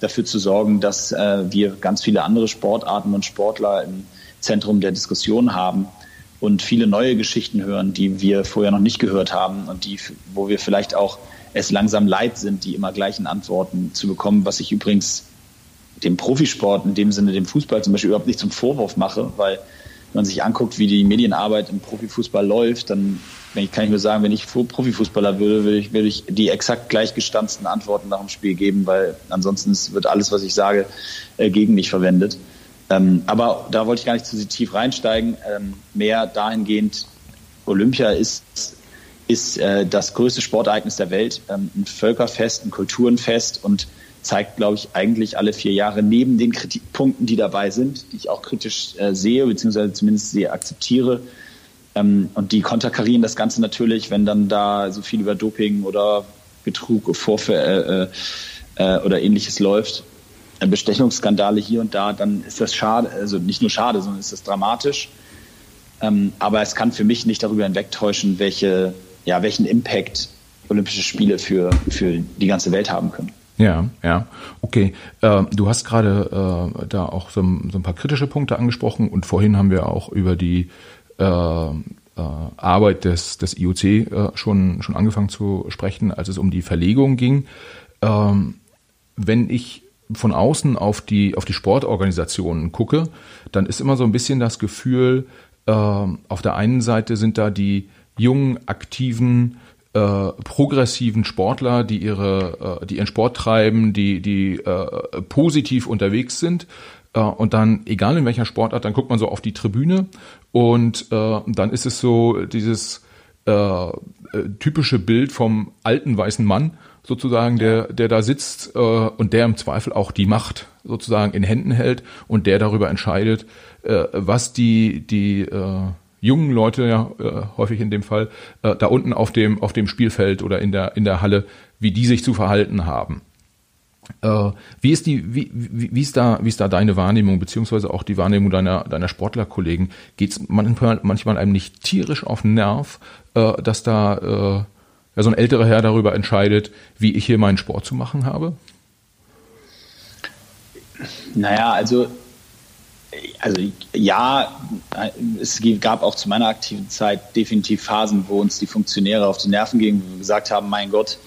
B: dafür zu sorgen, dass äh, wir ganz viele andere Sportarten und Sportler im Zentrum der Diskussion haben und viele neue Geschichten hören, die wir vorher noch nicht gehört haben und die, wo wir vielleicht auch es langsam leid sind, die immer gleichen Antworten zu bekommen, was ich übrigens dem Profisport, in dem Sinne dem Fußball zum Beispiel überhaupt nicht zum Vorwurf mache, weil wenn man sich anguckt, wie die Medienarbeit im Profifußball läuft, dann kann ich nur sagen, wenn ich Profifußballer würde, würde ich, würde ich die exakt gleichgestanzten Antworten nach dem Spiel geben, weil ansonsten wird alles, was ich sage, äh, gegen mich verwendet. Ähm, aber da wollte ich gar nicht zu tief reinsteigen. Ähm, mehr dahingehend, Olympia ist, ist äh, das größte Sportereignis der Welt, ähm, ein Völkerfest, ein Kulturenfest und zeigt, glaube ich, eigentlich alle vier Jahre neben den Kritikpunkten, die dabei sind, die ich auch kritisch äh, sehe, beziehungsweise zumindest sie akzeptiere. Ähm, und die konterkarieren das Ganze natürlich, wenn dann da so viel über Doping oder Betrug, Vorfälle äh, äh, oder ähnliches läuft. Bestechungsskandale hier und da, dann ist das schade, also nicht nur schade, sondern ist das dramatisch. Ähm, aber es kann für mich nicht darüber hinwegtäuschen, welche, ja, welchen Impact Olympische Spiele für, für die ganze Welt haben können.
A: Ja, ja, okay. Äh, du hast gerade äh, da auch so, so, ein paar kritische Punkte angesprochen und vorhin haben wir auch über die äh, äh Arbeit des, des IOC äh, schon, schon angefangen zu sprechen, als es um die Verlegung ging. Ähm, wenn ich von außen auf die, auf die Sportorganisationen gucke, dann ist immer so ein bisschen das Gefühl, äh, auf der einen Seite sind da die jungen, aktiven, äh, progressiven Sportler, die ihre, äh, die ihren Sport treiben, die, die äh, positiv unterwegs sind. Äh, und dann, egal in welcher Sportart, dann guckt man so auf die Tribüne und äh, dann ist es so dieses äh, äh, typische Bild vom alten weißen Mann sozusagen, der, der da sitzt äh, und der im Zweifel auch die Macht sozusagen in Händen hält und der darüber entscheidet, äh, was die, die äh, jungen Leute ja äh, häufig in dem Fall äh, da unten auf dem auf dem Spielfeld oder in der in der Halle, wie die sich zu verhalten haben. Äh, wie ist die wie, wie, wie ist da wie ist da deine Wahrnehmung beziehungsweise auch die Wahrnehmung deiner deiner Sportlerkollegen? Geht's manchmal manchmal einem nicht tierisch auf den Nerv, äh, dass da äh, ja, so ein älterer Herr darüber entscheidet, wie ich hier meinen Sport zu machen habe?
B: Naja, also also ja, es gab auch zu meiner aktiven Zeit definitiv Phasen, wo uns die Funktionäre auf die Nerven gingen, wo wir gesagt haben, mein Gott,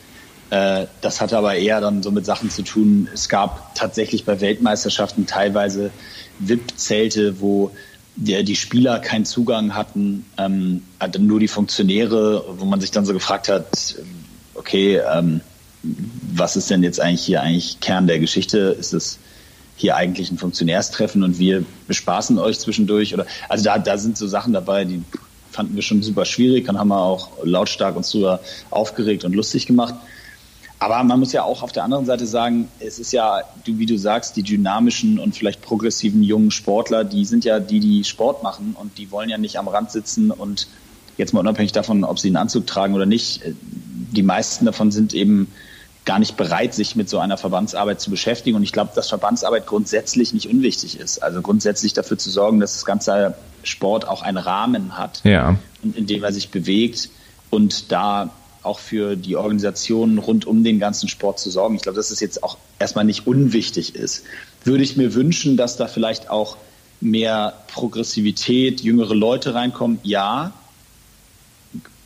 B: äh, das hatte aber eher dann so mit Sachen zu tun. Es gab tatsächlich bei Weltmeisterschaften teilweise VIP-Zelte, wo die, die, Spieler keinen Zugang hatten, ähm, nur die Funktionäre, wo man sich dann so gefragt hat, okay, ähm, was ist denn jetzt eigentlich hier eigentlich Kern der Geschichte? Ist es hier eigentlich ein Funktionärstreffen und wir bespaßen euch zwischendurch oder also da, da sind so Sachen dabei, die fanden wir schon super schwierig, dann haben wir auch lautstark uns drüber aufgeregt und lustig gemacht. Aber man muss ja auch auf der anderen Seite sagen, es ist ja, wie du sagst, die dynamischen und vielleicht progressiven jungen Sportler, die sind ja die, die Sport machen und die wollen ja nicht am Rand sitzen und jetzt mal unabhängig davon, ob sie einen Anzug tragen oder nicht, die meisten davon sind eben gar nicht bereit, sich mit so einer Verbandsarbeit zu beschäftigen. Und ich glaube, dass Verbandsarbeit grundsätzlich nicht unwichtig ist. Also grundsätzlich dafür zu sorgen, dass das ganze Sport auch einen Rahmen hat,
A: ja.
B: in dem er sich bewegt und da auch für die Organisationen rund um den ganzen Sport zu sorgen. Ich glaube, dass es jetzt auch erstmal nicht unwichtig ist. Würde ich mir wünschen, dass da vielleicht auch mehr Progressivität, jüngere Leute reinkommen? Ja.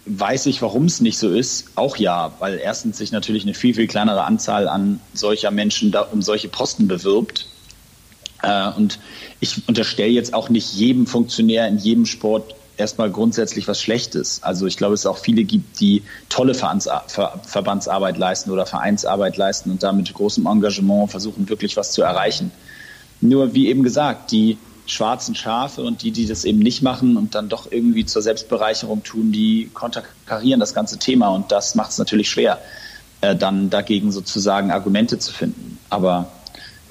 B: Weiß ich, warum es nicht so ist? Auch ja, weil erstens sich natürlich eine viel, viel kleinere Anzahl an solcher Menschen da um solche Posten bewirbt. Äh, und ich unterstelle jetzt auch nicht jedem Funktionär in jedem Sport erstmal grundsätzlich was Schlechtes. Also ich glaube, es auch viele gibt, die tolle Verbandsarbeit leisten oder Vereinsarbeit leisten und da mit großem Engagement versuchen, wirklich was zu erreichen. Nur wie eben gesagt, die schwarzen Schafe und die, die das eben nicht machen und dann doch irgendwie zur Selbstbereicherung tun, die konterkarieren das ganze Thema und das macht es natürlich schwer, äh, dann dagegen sozusagen Argumente zu finden. Aber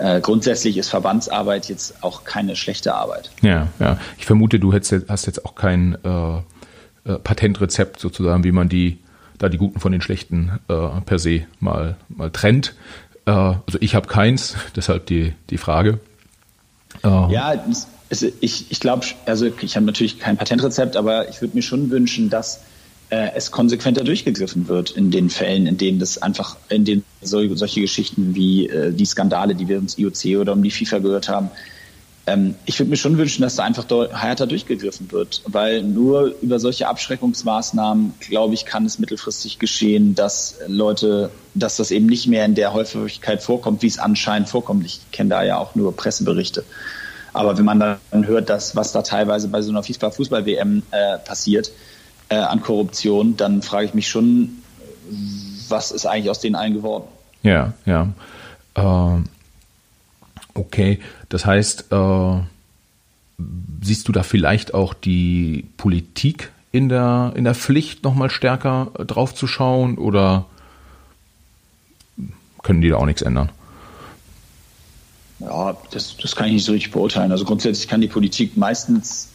B: äh, grundsätzlich ist Verbandsarbeit jetzt auch keine schlechte Arbeit.
A: Ja, ja. Ich vermute, du hättest, hast jetzt auch kein äh, äh, Patentrezept sozusagen, wie man die da die Guten von den Schlechten äh, per se mal mal trennt. Äh, also ich habe keins, [laughs] deshalb die die Frage.
B: Ja, es, ich, ich glaube, also ich habe natürlich kein Patentrezept, aber ich würde mir schon wünschen, dass äh, es konsequenter durchgegriffen wird in den Fällen, in denen das einfach, in denen so, solche Geschichten wie äh, die Skandale, die wir uns IOC oder um die FIFA gehört haben, ähm, ich würde mir schon wünschen, dass da einfach härter durchgegriffen wird, weil nur über solche Abschreckungsmaßnahmen, glaube ich, kann es mittelfristig geschehen, dass Leute, dass das eben nicht mehr in der Häufigkeit vorkommt, wie es anscheinend vorkommt. Ich kenne da ja auch nur Presseberichte. Aber wenn man dann hört, dass was da teilweise bei so einer FIFA-Fußball-WM äh, passiert äh, an Korruption, dann frage ich mich schon, was ist eigentlich aus denen allen geworden?
A: Ja, ja. Ähm Okay, das heißt, äh, siehst du da vielleicht auch die Politik in der, in der Pflicht, nochmal stärker äh, drauf zu schauen oder können die da auch nichts ändern?
B: Ja, das, das kann ich nicht so richtig beurteilen. Also grundsätzlich kann die Politik meistens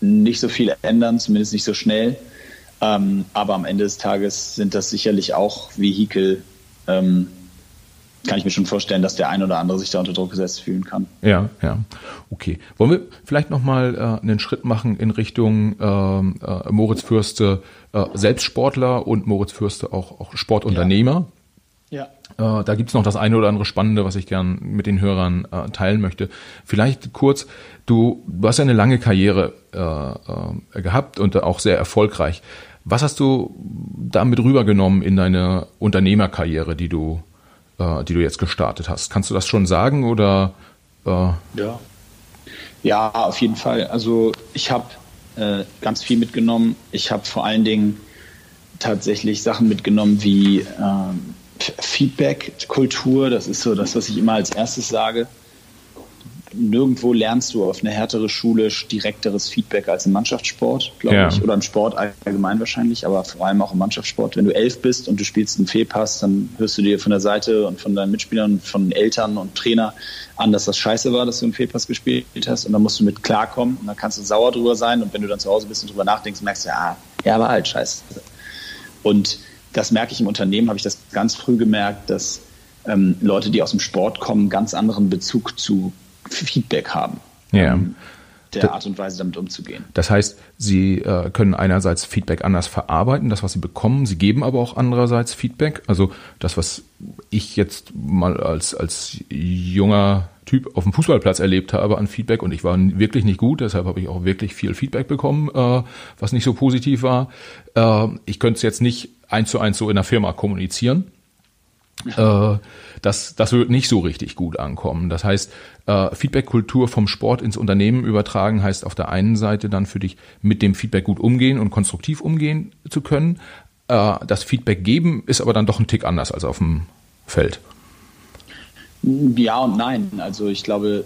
B: nicht so viel ändern, zumindest nicht so schnell. Ähm, aber am Ende des Tages sind das sicherlich auch Vehikel, ähm, kann ich mir schon vorstellen, dass der ein oder andere sich da unter Druck gesetzt fühlen kann.
A: Ja, ja. Okay. Wollen wir vielleicht nochmal äh, einen Schritt machen in Richtung ähm, äh, Moritz Fürste äh, Selbstsportler und Moritz Fürste auch, auch Sportunternehmer? Ja. Ja. Äh, da gibt's noch das eine oder andere Spannende, was ich gern mit den Hörern äh, teilen möchte. Vielleicht kurz, du, du hast ja eine lange Karriere äh, äh, gehabt und auch sehr erfolgreich. Was hast du damit rübergenommen in deine Unternehmerkarriere, die du äh, die du jetzt gestartet hast. Kannst du das schon sagen oder?
B: Äh? Ja. Ja, auf jeden Fall. Also ich habe ganz viel mitgenommen. Ich habe vor allen Dingen tatsächlich Sachen mitgenommen wie ähm, Feedback-Kultur. Das ist so das, was ich immer als erstes sage. nirgendwo lernst du auf eine härtere Schule direkteres Feedback als im Mannschaftssport, glaube ja. ich, oder im Sport allgemein wahrscheinlich, aber vor allem auch im Mannschaftssport. Wenn du elf bist und du spielst einen Fehlpass, dann hörst du dir von der Seite und von deinen Mitspielern, von Eltern und Trainer an, dass das scheiße war, dass du einen Fehlpass gespielt hast und dann musst du mit klarkommen und dann kannst du sauer drüber sein und wenn du dann zu Hause bist und drüber nachdenkst, merkst du, ja, ja, war halt scheiße. Und das merke ich im Unternehmen, habe ich das ganz früh gemerkt, dass ähm, Leute, die aus dem Sport kommen, ganz anderen Bezug zu Feedback haben.
A: Ja. Ähm,
B: der Art und Weise damit umzugehen.
A: Das heißt, Sie äh, können einerseits Feedback anders verarbeiten, das, was Sie bekommen. Sie geben aber auch andererseits Feedback. Also das, was ich jetzt mal als, als junger Typ auf dem Fußballplatz erlebt habe an Feedback und ich war wirklich nicht gut, deshalb habe ich auch wirklich viel Feedback bekommen, äh, was nicht so positiv war. Äh, ich könnte es jetzt nicht eins zu eins so in der Firma kommunizieren. Äh, das, das wird nicht so richtig gut ankommen. Das heißt, äh, Feedback-Kultur vom Sport ins Unternehmen übertragen heißt auf der einen Seite dann für dich mit dem Feedback gut umgehen und konstruktiv umgehen zu können. Äh, das Feedback geben ist aber dann doch ein Tick anders als auf dem Feld.
B: Ja und nein. Also ich glaube,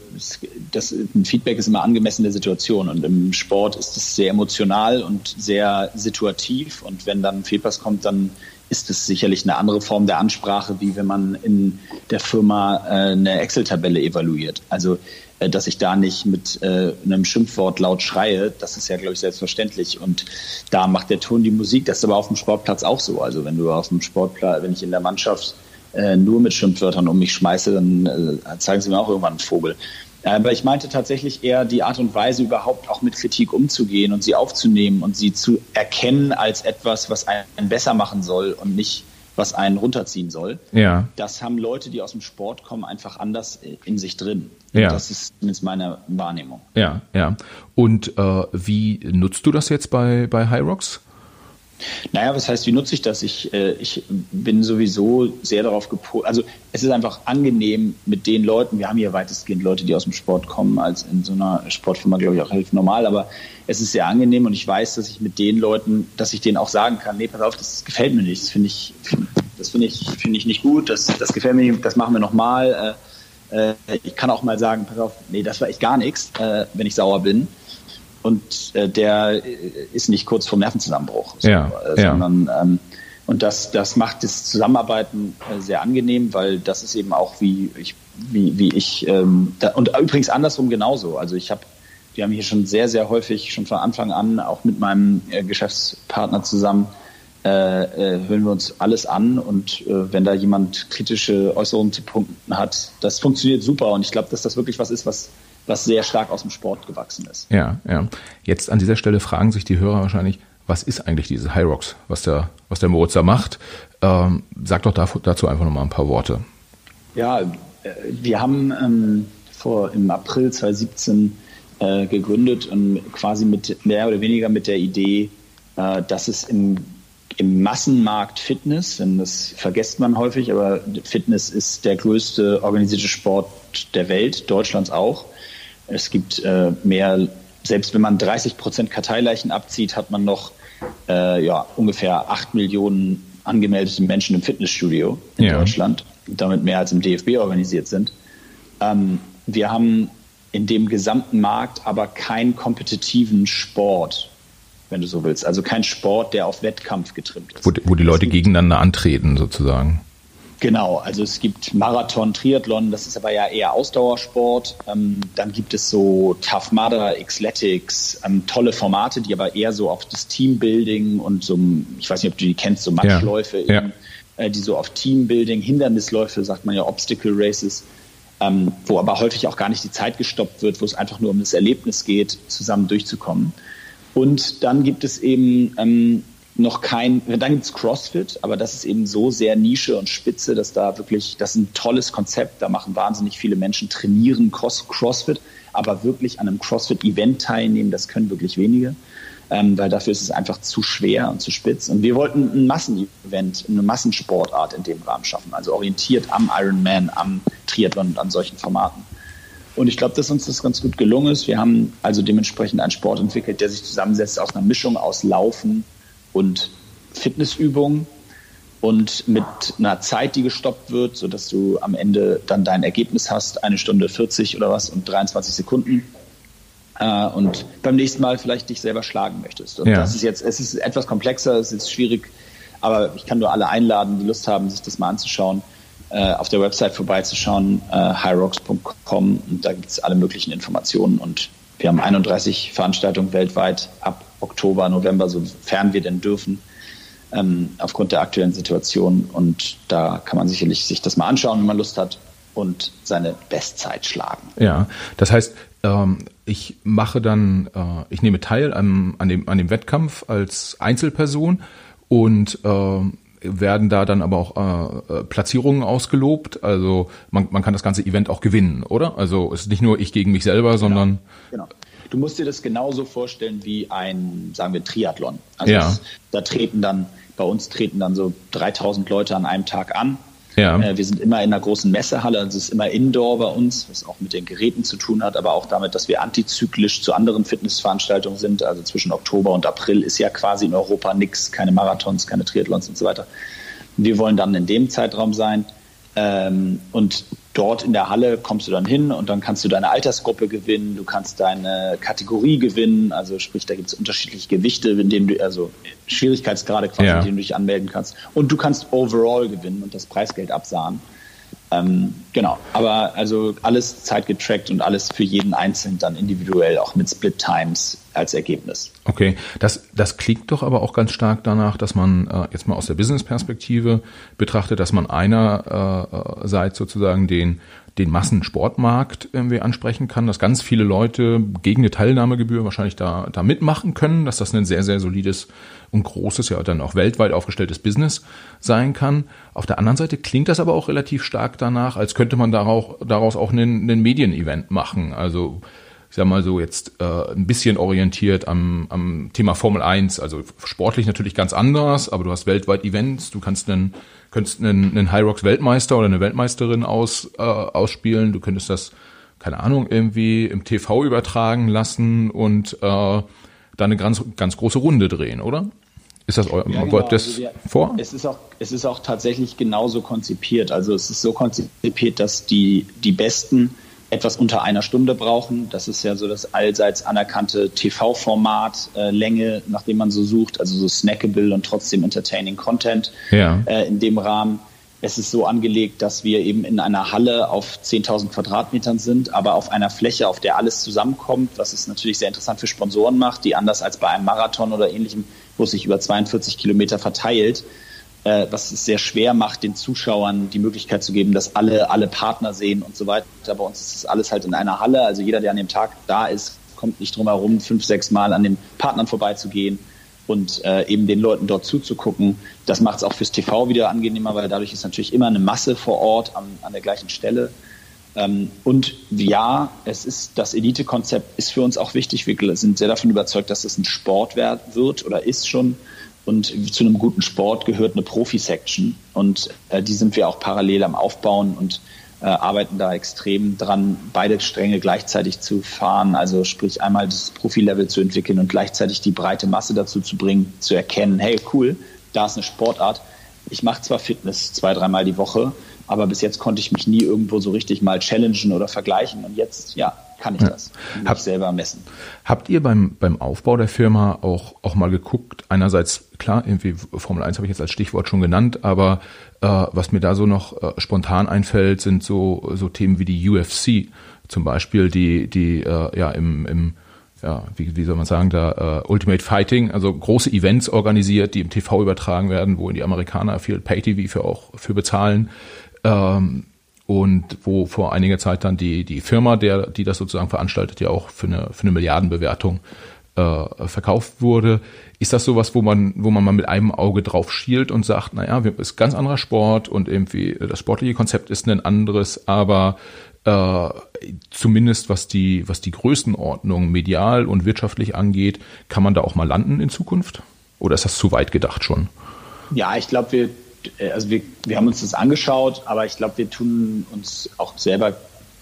B: das, ein Feedback ist immer angemessen der Situation und im Sport ist es sehr emotional und sehr situativ und wenn dann ein Fehlpass kommt, dann ist es sicherlich eine andere Form der Ansprache, wie wenn man in der Firma äh, eine Excel-Tabelle evaluiert. Also, äh, dass ich da nicht mit äh, einem Schimpfwort laut schreie, das ist ja, glaube ich, selbstverständlich. Und da macht der Ton die Musik. Das ist aber auf dem Sportplatz auch so. Also, wenn du auf dem Sportplatz, wenn ich in der Mannschaft äh, nur mit Schimpfwörtern um mich schmeiße, dann äh, zeigen sie mir auch irgendwann einen Vogel. Aber ich meinte tatsächlich eher die Art und Weise, überhaupt auch mit Kritik umzugehen und sie aufzunehmen und sie zu erkennen als etwas, was einen besser machen soll und nicht was einen runterziehen soll.
A: Ja.
B: Das haben Leute, die aus dem Sport kommen, einfach anders in sich drin.
A: Ja.
B: Das ist zumindest meine Wahrnehmung.
A: Ja, ja. Und äh, wie nutzt du das jetzt bei, bei High Rocks?
B: Naja, was heißt, wie nutze ich das? Ich, äh, ich bin sowieso sehr darauf gepolt. Also es ist einfach angenehm mit den Leuten, wir haben hier weitestgehend Leute, die aus dem Sport kommen, als in so einer Sportfirma, glaube ich, auch relativ normal, aber es ist sehr angenehm und ich weiß, dass ich mit den Leuten, dass ich denen auch sagen kann, nee, pass auf, das gefällt mir nicht, das finde ich, das finde ich, finde ich nicht gut, das, das gefällt mir nicht, das machen wir nochmal. Äh, äh, ich kann auch mal sagen, pass auf, nee, das war echt gar nichts, äh, wenn ich sauer bin und äh, der äh, ist nicht kurz vorm Nervenzusammenbruch,
A: so, ja,
B: äh, sondern ähm, und das, das macht das Zusammenarbeiten äh, sehr angenehm, weil das ist eben auch wie ich, wie, wie ich ähm, da, und übrigens andersrum genauso. Also ich habe, wir haben hier schon sehr, sehr häufig schon von Anfang an auch mit meinem äh, Geschäftspartner zusammen äh, äh, hören wir uns alles an und äh, wenn da jemand kritische Äußerungen zu Punkten hat, das funktioniert super und ich glaube, dass das wirklich was ist, was was sehr stark aus dem Sport gewachsen ist.
A: Ja, ja. Jetzt an dieser Stelle fragen sich die Hörer wahrscheinlich, was ist eigentlich diese High Rocks, was der, was der Moritz da macht? Ähm, sag doch dazu einfach nochmal ein paar Worte.
B: Ja, äh, wir haben ähm, vor im April 2017 äh, gegründet und quasi mit mehr oder weniger mit der Idee, äh, dass es im, im Massenmarkt Fitness, denn das vergisst man häufig, aber Fitness ist der größte organisierte Sport der Welt, Deutschlands auch. Es gibt äh, mehr, selbst wenn man 30 Prozent Karteileichen abzieht, hat man noch äh, ja, ungefähr 8 Millionen angemeldete Menschen im Fitnessstudio in ja. Deutschland, damit mehr als im DFB organisiert sind. Ähm, wir haben in dem gesamten Markt aber keinen kompetitiven Sport, wenn du so willst. Also kein Sport, der auf Wettkampf getrimmt ist.
A: Wo, wo die Leute gegeneinander antreten, sozusagen.
B: Genau, also es gibt Marathon, Triathlon, das ist aber ja eher Ausdauersport. Ähm, dann gibt es so Tough Mudder, Xletics, ähm, tolle Formate, die aber eher so auf das Teambuilding und so, ich weiß nicht, ob du die kennst, so Matschläufe,
A: ja. Ja.
B: Äh, die so auf Teambuilding, Hindernisläufe, sagt man ja, Obstacle Races, ähm, wo aber häufig auch gar nicht die Zeit gestoppt wird, wo es einfach nur um das Erlebnis geht, zusammen durchzukommen. Und dann gibt es eben ähm, noch kein, dann gibt es CrossFit, aber das ist eben so sehr Nische und Spitze, dass da wirklich, das ist ein tolles Konzept, da machen wahnsinnig viele Menschen, trainieren Cross, CrossFit, aber wirklich an einem CrossFit-Event teilnehmen, das können wirklich wenige, ähm, weil dafür ist es einfach zu schwer und zu spitz. Und wir wollten ein Massenevent, eine Massensportart in dem Rahmen schaffen, also orientiert am Ironman, am Triathlon und an solchen Formaten. Und ich glaube, dass uns das ganz gut gelungen ist. Wir haben also dementsprechend einen Sport entwickelt, der sich zusammensetzt aus einer Mischung aus Laufen, und Fitnessübungen. und mit einer Zeit, die gestoppt wird, sodass du am Ende dann dein Ergebnis hast, eine Stunde 40 oder was und 23 Sekunden. Äh, und beim nächsten Mal vielleicht dich selber schlagen möchtest. Und ja. das ist jetzt, es ist etwas komplexer, es ist schwierig, aber ich kann nur alle einladen, die Lust haben, sich das mal anzuschauen, äh, auf der Website vorbeizuschauen, äh, hyrocks.com und da gibt es alle möglichen Informationen und wir haben 31 Veranstaltungen weltweit ab Oktober, November, sofern wir denn dürfen ähm, aufgrund der aktuellen Situation. Und da kann man sicherlich sich das mal anschauen, wenn man Lust hat und seine Bestzeit schlagen.
A: Ja, das heißt, ähm, ich mache dann, äh, ich nehme teil an, an, dem, an dem Wettkampf als Einzelperson und äh, werden da dann aber auch äh, äh, Platzierungen ausgelobt. Also man, man kann das ganze Event auch gewinnen, oder? Also es ist nicht nur ich gegen mich selber, sondern.
B: Genau. genau. Du musst dir das genauso vorstellen wie ein, sagen wir, Triathlon. Also ja. es, da treten dann bei uns treten dann so 3000 Leute an einem Tag an. Ja. Äh, wir sind immer in einer großen Messehalle, also es ist immer Indoor bei uns, was auch mit den Geräten zu tun hat, aber auch damit, dass wir antizyklisch zu anderen Fitnessveranstaltungen sind. Also zwischen Oktober und April ist ja quasi in Europa nichts, keine Marathons, keine Triathlons und so weiter. Wir wollen dann in dem Zeitraum sein. Ähm, und dort in der Halle kommst du dann hin und dann kannst du deine Altersgruppe gewinnen, du kannst deine Kategorie gewinnen, also sprich, da gibt es unterschiedliche Gewichte, in denen du, also Schwierigkeitsgrade quasi, ja. in denen du dich anmelden kannst. Und du kannst overall gewinnen und das Preisgeld absahen. Ähm, genau, aber also alles zeitgetrackt und alles für jeden Einzelnen dann individuell, auch mit Split Times als Ergebnis.
A: Okay, das, das klingt doch aber auch ganz stark danach, dass man äh, jetzt mal aus der Business-Perspektive betrachtet, dass man einerseits sozusagen den den Massensportmarkt irgendwie ansprechen kann, dass ganz viele Leute gegen eine Teilnahmegebühr wahrscheinlich da, da mitmachen können, dass das ein sehr, sehr solides und großes, ja dann auch weltweit aufgestelltes Business sein kann. Auf der anderen Seite klingt das aber auch relativ stark danach, als könnte man daraus, daraus auch einen, einen Medienevent machen. Also ich sag mal so jetzt äh, ein bisschen orientiert am, am Thema Formel 1, also sportlich natürlich ganz anders, aber du hast weltweit Events, du kannst einen könntest einen, einen High Rocks Weltmeister oder eine Weltmeisterin aus, äh, ausspielen. Du könntest das, keine Ahnung, irgendwie im TV übertragen lassen und äh, da eine ganz, ganz große Runde drehen, oder? Ist das euer, ja, genau. das also wir, vor?
B: Es ist auch, es ist auch tatsächlich genauso konzipiert. Also es ist so konzipiert, dass die, die besten etwas unter einer Stunde brauchen. Das ist ja so das allseits anerkannte TV-Format, äh, Länge, nachdem man so sucht, also so snackable und trotzdem entertaining Content ja. äh, in dem Rahmen. Es ist so angelegt, dass wir eben in einer Halle auf 10.000 Quadratmetern sind, aber auf einer Fläche, auf der alles zusammenkommt, was es natürlich sehr interessant für Sponsoren macht, die anders als bei einem Marathon oder ähnlichem, wo es sich über 42 Kilometer verteilt, äh, was es sehr schwer macht, den Zuschauern die Möglichkeit zu geben, dass alle alle Partner sehen und so weiter. Bei uns ist das alles halt in einer Halle. Also jeder, der an dem Tag da ist, kommt nicht drum herum, fünf, sechs Mal an den Partnern vorbeizugehen und äh, eben den Leuten dort zuzugucken. Das macht es auch fürs TV wieder angenehmer, weil dadurch ist natürlich immer eine Masse vor Ort an, an der gleichen Stelle. Ähm, und ja, es ist das Elite-Konzept ist für uns auch wichtig. Wir sind sehr davon überzeugt, dass es ein Sport wird oder ist schon. Und zu einem guten Sport gehört eine Profi-Section. Und äh, die sind wir auch parallel am Aufbauen und äh, arbeiten da extrem dran, beide Stränge gleichzeitig zu fahren. Also sprich einmal das Profi-Level zu entwickeln und gleichzeitig die breite Masse dazu zu bringen, zu erkennen, hey cool, da ist eine Sportart. Ich mache zwar Fitness zwei, dreimal die Woche, aber bis jetzt konnte ich mich nie irgendwo so richtig mal challengen oder vergleichen. Und jetzt, ja, kann ich ja. das Hab, selber messen.
A: Habt ihr beim, beim Aufbau der Firma auch, auch mal geguckt, einerseits, klar, irgendwie Formel 1 habe ich jetzt als Stichwort schon genannt, aber äh, was mir da so noch äh, spontan einfällt, sind so, so Themen wie die UFC zum Beispiel, die, die äh, ja im, im ja, wie, wie soll man sagen, da uh, Ultimate Fighting, also große Events organisiert, die im TV übertragen werden, wo die Amerikaner viel Pay-TV für auch für bezahlen. Ähm, und wo vor einiger Zeit dann die, die Firma, der, die das sozusagen veranstaltet, ja auch für eine, für eine Milliardenbewertung äh, verkauft wurde. Ist das sowas, wo man, wo man mal mit einem Auge drauf schielt und sagt, naja, ist ganz anderer Sport und irgendwie das sportliche Konzept ist ein anderes, aber äh, zumindest was die, was die Größenordnung medial und wirtschaftlich angeht, kann man da auch mal landen in Zukunft? Oder ist das zu weit gedacht schon?
B: Ja, ich glaube, wir äh, also wir, wir haben uns das angeschaut, aber ich glaube, wir tun uns auch selber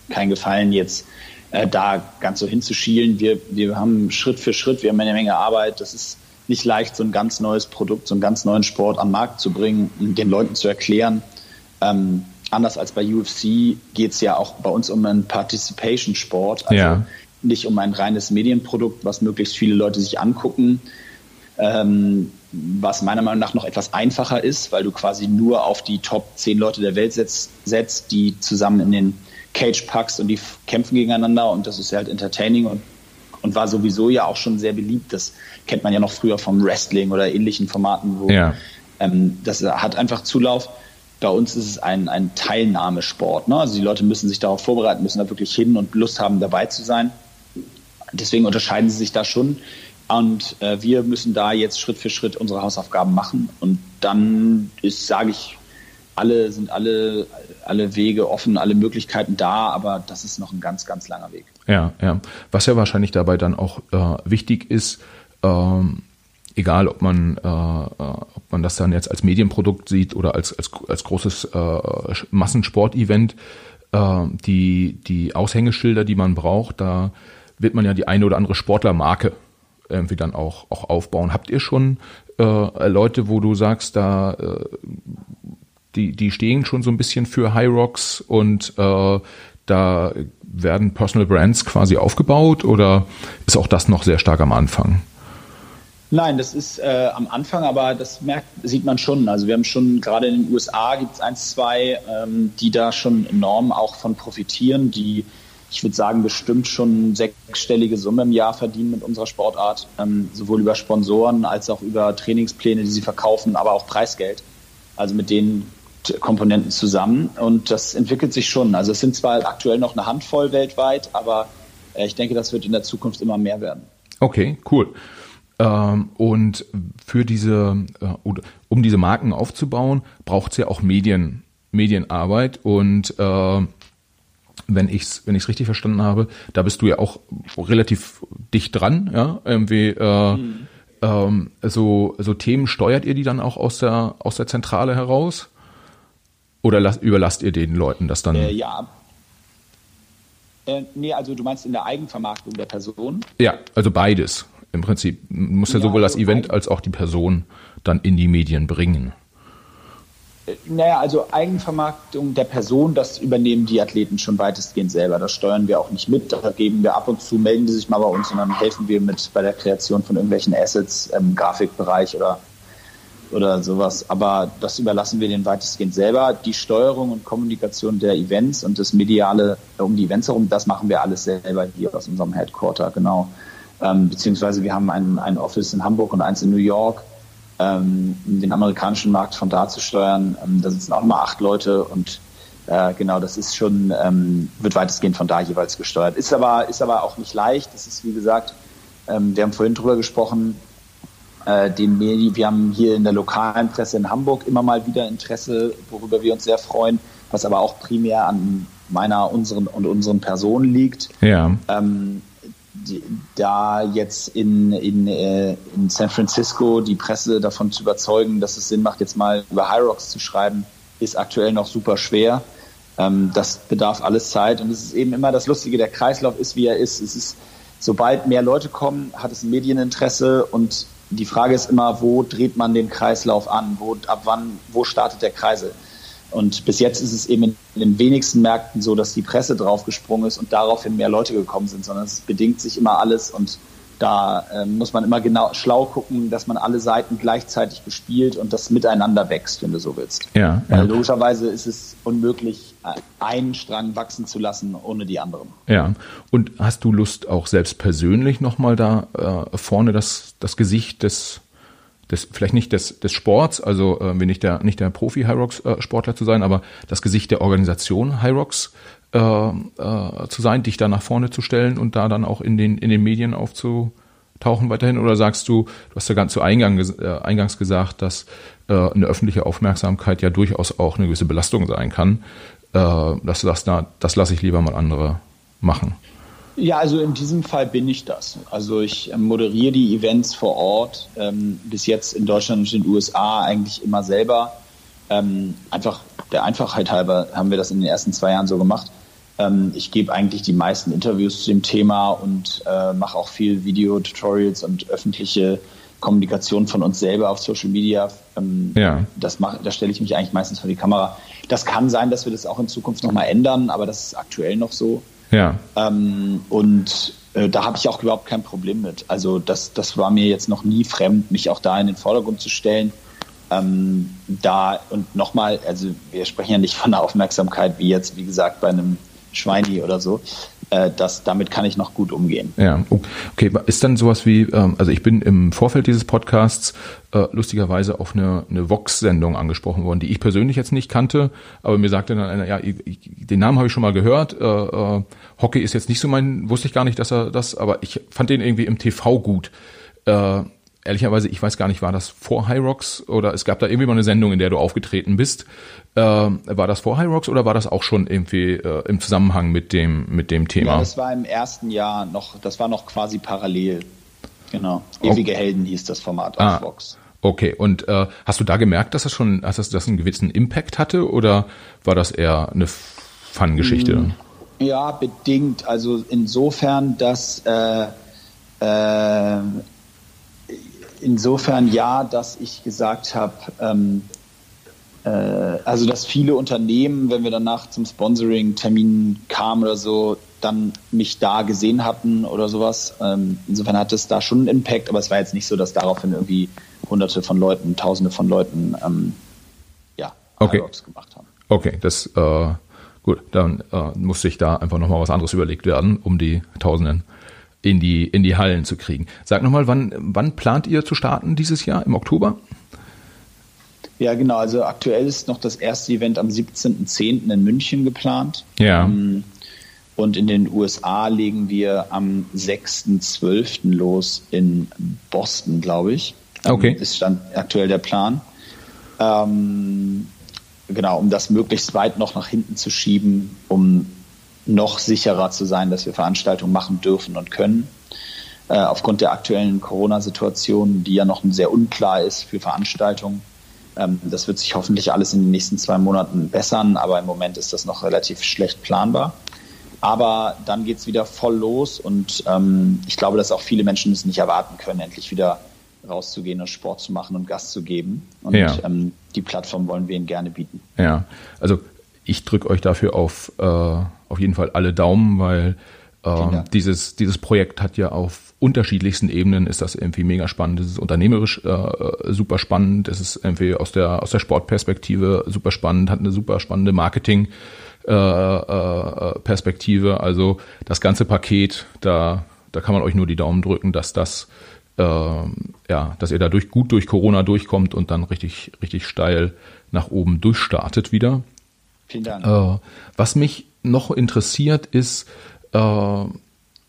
B: keinen Gefallen jetzt äh, da ganz so hinzuschielen. Wir, wir haben Schritt für Schritt, wir haben eine Menge Arbeit. Das ist nicht leicht, so ein ganz neues Produkt, so einen ganz neuen Sport am Markt zu bringen, den Leuten zu erklären. Ähm, anders als bei UFC geht es ja auch bei uns um einen Participation-Sport, also ja. nicht um ein reines Medienprodukt, was möglichst viele Leute sich angucken, ähm, was meiner Meinung nach noch etwas einfacher ist, weil du quasi nur auf die Top 10 Leute der Welt setzt, setzt die zusammen in den Cage packst und die kämpfen gegeneinander und das ist ja halt entertaining und, und war sowieso ja auch schon sehr beliebt. Das kennt man ja noch früher vom Wrestling oder ähnlichen Formaten, wo ja. ähm, das hat einfach Zulauf. Bei uns ist es ein, ein Teilnahmesport. Ne? Also die Leute müssen sich darauf vorbereiten, müssen da wirklich hin und Lust haben, dabei zu sein. Deswegen unterscheiden sie sich da schon. Und äh, wir müssen da jetzt Schritt für Schritt unsere Hausaufgaben machen. Und dann ist, sage ich, alle sind alle, alle Wege offen, alle Möglichkeiten da, aber das ist noch ein ganz, ganz langer Weg.
A: Ja, ja. Was ja wahrscheinlich dabei dann auch äh, wichtig ist, ähm, egal ob man, äh, äh, ob man das dann jetzt als Medienprodukt sieht oder als, als, als großes äh, Massensportevent, äh, die, die Aushängeschilder, die man braucht, da wird man ja die eine oder andere Sportlermarke irgendwie dann auch, auch aufbauen. Habt ihr schon äh, Leute, wo du sagst, da äh, die, die stehen schon so ein bisschen für High Rocks und äh, da werden Personal Brands quasi aufgebaut oder ist auch das noch sehr stark am Anfang?
B: Nein, das ist äh, am Anfang, aber das merkt, sieht man schon. Also wir haben schon gerade in den USA gibt es eins, zwei, ähm, die da schon enorm auch von profitieren, die ich würde sagen, bestimmt schon sechsstellige Summe im Jahr verdienen mit unserer Sportart, ähm, sowohl über Sponsoren als auch über Trainingspläne, die sie verkaufen, aber auch Preisgeld. Also mit den Komponenten zusammen und das entwickelt sich schon. Also es sind zwar aktuell noch eine Handvoll weltweit, aber äh, ich denke, das wird in der Zukunft immer mehr werden.
A: Okay, cool. Ähm, und für diese, äh, um diese Marken aufzubauen, braucht es ja auch Medien, Medienarbeit. Und äh, wenn ich es wenn ich's richtig verstanden habe, da bist du ja auch relativ dicht dran, ja, irgendwie äh, mhm. ähm, so, so Themen steuert ihr die dann auch aus der, aus der Zentrale heraus? Oder las, überlasst ihr den Leuten das dann?
B: Äh, ja, äh, nee, also du meinst in der Eigenvermarktung der Person?
A: Ja, also beides im Prinzip muss ja, ja sowohl also das Event als auch die Person dann in die Medien bringen.
B: Naja, also Eigenvermarktung der Person, das übernehmen die Athleten schon weitestgehend selber. Das steuern wir auch nicht mit. Da geben wir ab und zu, melden die sich mal bei uns und dann helfen wir mit bei der Kreation von irgendwelchen Assets im Grafikbereich oder, oder sowas. Aber das überlassen wir den weitestgehend selber. Die Steuerung und Kommunikation der Events und das Mediale um die Events herum, das machen wir alles selber hier aus unserem Headquarter, genau. Ähm, beziehungsweise wir haben ein, ein Office in Hamburg und eins in New York, ähm, den amerikanischen Markt von da zu steuern. Ähm, da sitzen auch immer acht Leute und äh, genau, das ist schon, ähm, wird weitestgehend von da jeweils gesteuert. Ist aber, ist aber auch nicht leicht. Das ist, wie gesagt, ähm, wir haben vorhin drüber gesprochen, äh, den Medien, wir haben hier in der lokalen Presse in Hamburg immer mal wieder Interesse, worüber wir uns sehr freuen, was aber auch primär an meiner, unseren und unseren Personen liegt.
A: Ja.
B: Ähm, da jetzt in, in, äh, in San Francisco die Presse davon zu überzeugen, dass es Sinn macht, jetzt mal über Rocks zu schreiben, ist aktuell noch super schwer. Ähm, das bedarf alles Zeit und es ist eben immer das Lustige, der Kreislauf ist, wie er ist. Es ist, sobald mehr Leute kommen, hat es ein Medieninteresse und die Frage ist immer, wo dreht man den Kreislauf an? Wo, ab wann, wo startet der Kreisel? Und bis jetzt ist es eben in den wenigsten Märkten so, dass die Presse draufgesprungen ist und daraufhin mehr Leute gekommen sind, sondern es bedingt sich immer alles und da äh, muss man immer genau schlau gucken, dass man alle Seiten gleichzeitig bespielt und das miteinander wächst, wenn du so willst.
A: Ja,
B: Weil ja. logischerweise ist es unmöglich, einen Strang wachsen zu lassen ohne die anderen.
A: Ja. Und hast du Lust auch selbst persönlich nochmal da äh, vorne das, das Gesicht des des, vielleicht nicht des, des Sports, also äh, nicht der, nicht der Profi-Hyrox-Sportler äh, zu sein, aber das Gesicht der Organisation Hyrox äh, äh, zu sein, dich da nach vorne zu stellen und da dann auch in den, in den Medien aufzutauchen weiterhin? Oder sagst du, du hast ja ganz zu Eingang, äh, eingangs gesagt, dass äh, eine öffentliche Aufmerksamkeit ja durchaus auch eine gewisse Belastung sein kann, äh, dass du sagst, na, das lasse ich lieber mal andere machen?
B: Ja, also in diesem Fall bin ich das. Also ich ähm, moderiere die Events vor Ort, ähm, bis jetzt in Deutschland und in den USA eigentlich immer selber. Ähm, einfach der Einfachheit halber haben wir das in den ersten zwei Jahren so gemacht. Ähm, ich gebe eigentlich die meisten Interviews zu dem Thema und äh, mache auch viel Video-Tutorials und öffentliche Kommunikation von uns selber auf Social Media. Ähm, ja. Das mache, da stelle ich mich eigentlich meistens vor die Kamera. Das kann sein, dass wir das auch in Zukunft nochmal ändern, aber das ist aktuell noch so.
A: Ja.
B: Ähm, und äh, da habe ich auch überhaupt kein Problem mit. Also das, das war mir jetzt noch nie fremd, mich auch da in den Vordergrund zu stellen. Ähm, da und nochmal, also wir sprechen ja nicht von einer Aufmerksamkeit wie jetzt, wie gesagt, bei einem Schweini oder so. Äh, das, damit kann ich noch gut umgehen.
A: Ja, okay. Ist dann sowas wie, ähm, also ich bin im Vorfeld dieses Podcasts äh, lustigerweise auf eine, eine Vox-Sendung angesprochen worden, die ich persönlich jetzt nicht kannte, aber mir sagte dann einer, ja, ich, den Namen habe ich schon mal gehört. Äh, äh, Hockey ist jetzt nicht so mein, wusste ich gar nicht, dass er das, aber ich fand den irgendwie im TV gut. Äh, ehrlicherweise, ich weiß gar nicht, war das vor High Rocks oder es gab da irgendwie mal eine Sendung, in der du aufgetreten bist. Äh, war das vor High Rocks oder war das auch schon irgendwie äh, im Zusammenhang mit dem, mit dem Thema? Ja,
B: das war im ersten Jahr noch, das war noch quasi parallel. Genau. Ewige okay. Helden hieß das Format
A: auf ah, Vox. Okay, und äh, hast du da gemerkt, dass das schon, dass das, das einen gewissen Impact hatte oder war das eher eine Fun-Geschichte? Mm,
B: ja, bedingt. Also insofern, dass äh, äh, insofern ja, dass ich gesagt habe, ähm, äh, also dass viele Unternehmen, wenn wir danach zum Sponsoring-Termin kamen oder so, dann mich da gesehen hatten oder sowas. Ähm, insofern hat es da schon einen Impact, aber es war jetzt nicht so, dass daraufhin irgendwie hunderte von Leuten, tausende von Leuten ähm, ja,
A: okay. gemacht haben. Okay, das äh, gut, dann äh, musste ich da einfach nochmal was anderes überlegt werden, um die Tausenden in die, in die Hallen zu kriegen. Sag nochmal, wann, wann plant ihr zu starten dieses Jahr? Im Oktober?
B: Ja, genau. Also aktuell ist noch das erste Event am 17.10. in München geplant.
A: Ja. Ähm,
B: und in den USA legen wir am 6.12. los in Boston, glaube ich.
A: Ähm, okay.
B: Ist stand aktuell der Plan. Ähm, genau, um das möglichst weit noch nach hinten zu schieben, um noch sicherer zu sein, dass wir Veranstaltungen machen dürfen und können. Äh, aufgrund der aktuellen Corona-Situation, die ja noch sehr unklar ist für Veranstaltungen. Ähm, das wird sich hoffentlich alles in den nächsten zwei Monaten bessern, aber im Moment ist das noch relativ schlecht planbar. Aber dann geht es wieder voll los und ähm, ich glaube, dass auch viele Menschen es nicht erwarten können, endlich wieder rauszugehen und Sport zu machen und Gas zu geben. Und ja. ähm, die Plattform wollen wir ihnen gerne bieten.
A: Ja, also ich drücke euch dafür auf, äh, auf jeden Fall alle Daumen, weil äh, dieses, dieses Projekt hat ja auf unterschiedlichsten Ebenen ist das irgendwie mega spannend. Es ist unternehmerisch äh, super spannend. Es ist irgendwie aus der, aus der Sportperspektive super spannend, hat eine super spannende Marketing äh, äh, Perspektive. Also das ganze Paket, da, da kann man euch nur die Daumen drücken, dass das äh, ja, dass ihr dadurch gut durch Corona durchkommt und dann richtig, richtig steil nach oben durchstartet wieder.
B: Vielen Dank. Äh,
A: was mich noch interessiert ist, äh,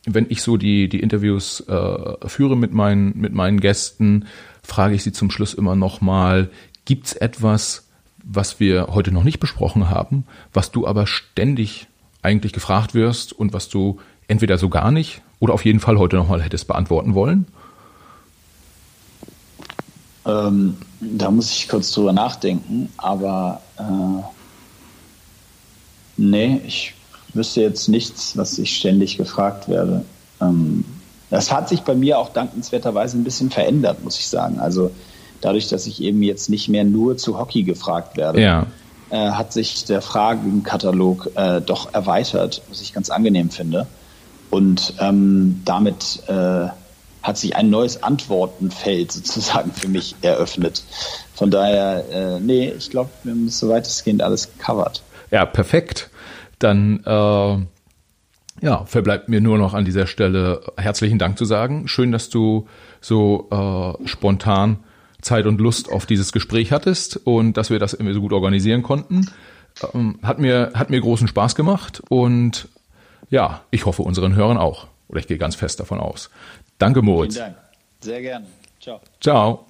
A: wenn ich so die, die Interviews äh, führe mit meinen, mit meinen Gästen, frage ich sie zum Schluss immer nochmal, gibt es etwas, was wir heute noch nicht besprochen haben, was du aber ständig eigentlich gefragt wirst und was du entweder so gar nicht oder auf jeden Fall heute nochmal hättest beantworten wollen?
B: Ähm, da muss ich kurz drüber nachdenken, aber äh Nee, ich wüsste jetzt nichts, was ich ständig gefragt werde. Ähm, das hat sich bei mir auch dankenswerterweise ein bisschen verändert, muss ich sagen. Also dadurch, dass ich eben jetzt nicht mehr nur zu Hockey gefragt werde,
A: ja.
B: äh, hat sich der Fragenkatalog äh, doch erweitert, was ich ganz angenehm finde. Und ähm, damit äh, hat sich ein neues Antwortenfeld sozusagen für mich eröffnet. Von daher, nee, ich glaube, wir haben so weitestgehend alles covered.
A: Ja, perfekt. Dann äh, ja, verbleibt mir nur noch an dieser Stelle herzlichen Dank zu sagen. Schön, dass du so äh, spontan Zeit und Lust auf dieses Gespräch hattest und dass wir das so gut organisieren konnten. Ähm, hat mir hat mir großen Spaß gemacht und ja, ich hoffe unseren Hörern auch. Oder ich gehe ganz fest davon aus. Danke, Moritz.
B: Vielen Dank. Sehr gerne. Ciao.
A: Ciao.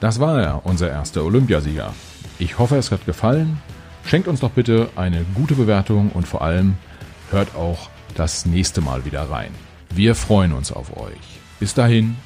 A: Das war er, unser erster Olympiasieger. Ich hoffe, es hat gefallen. Schenkt uns doch bitte eine gute Bewertung und vor allem hört auch das nächste Mal wieder rein. Wir freuen uns auf euch. Bis dahin,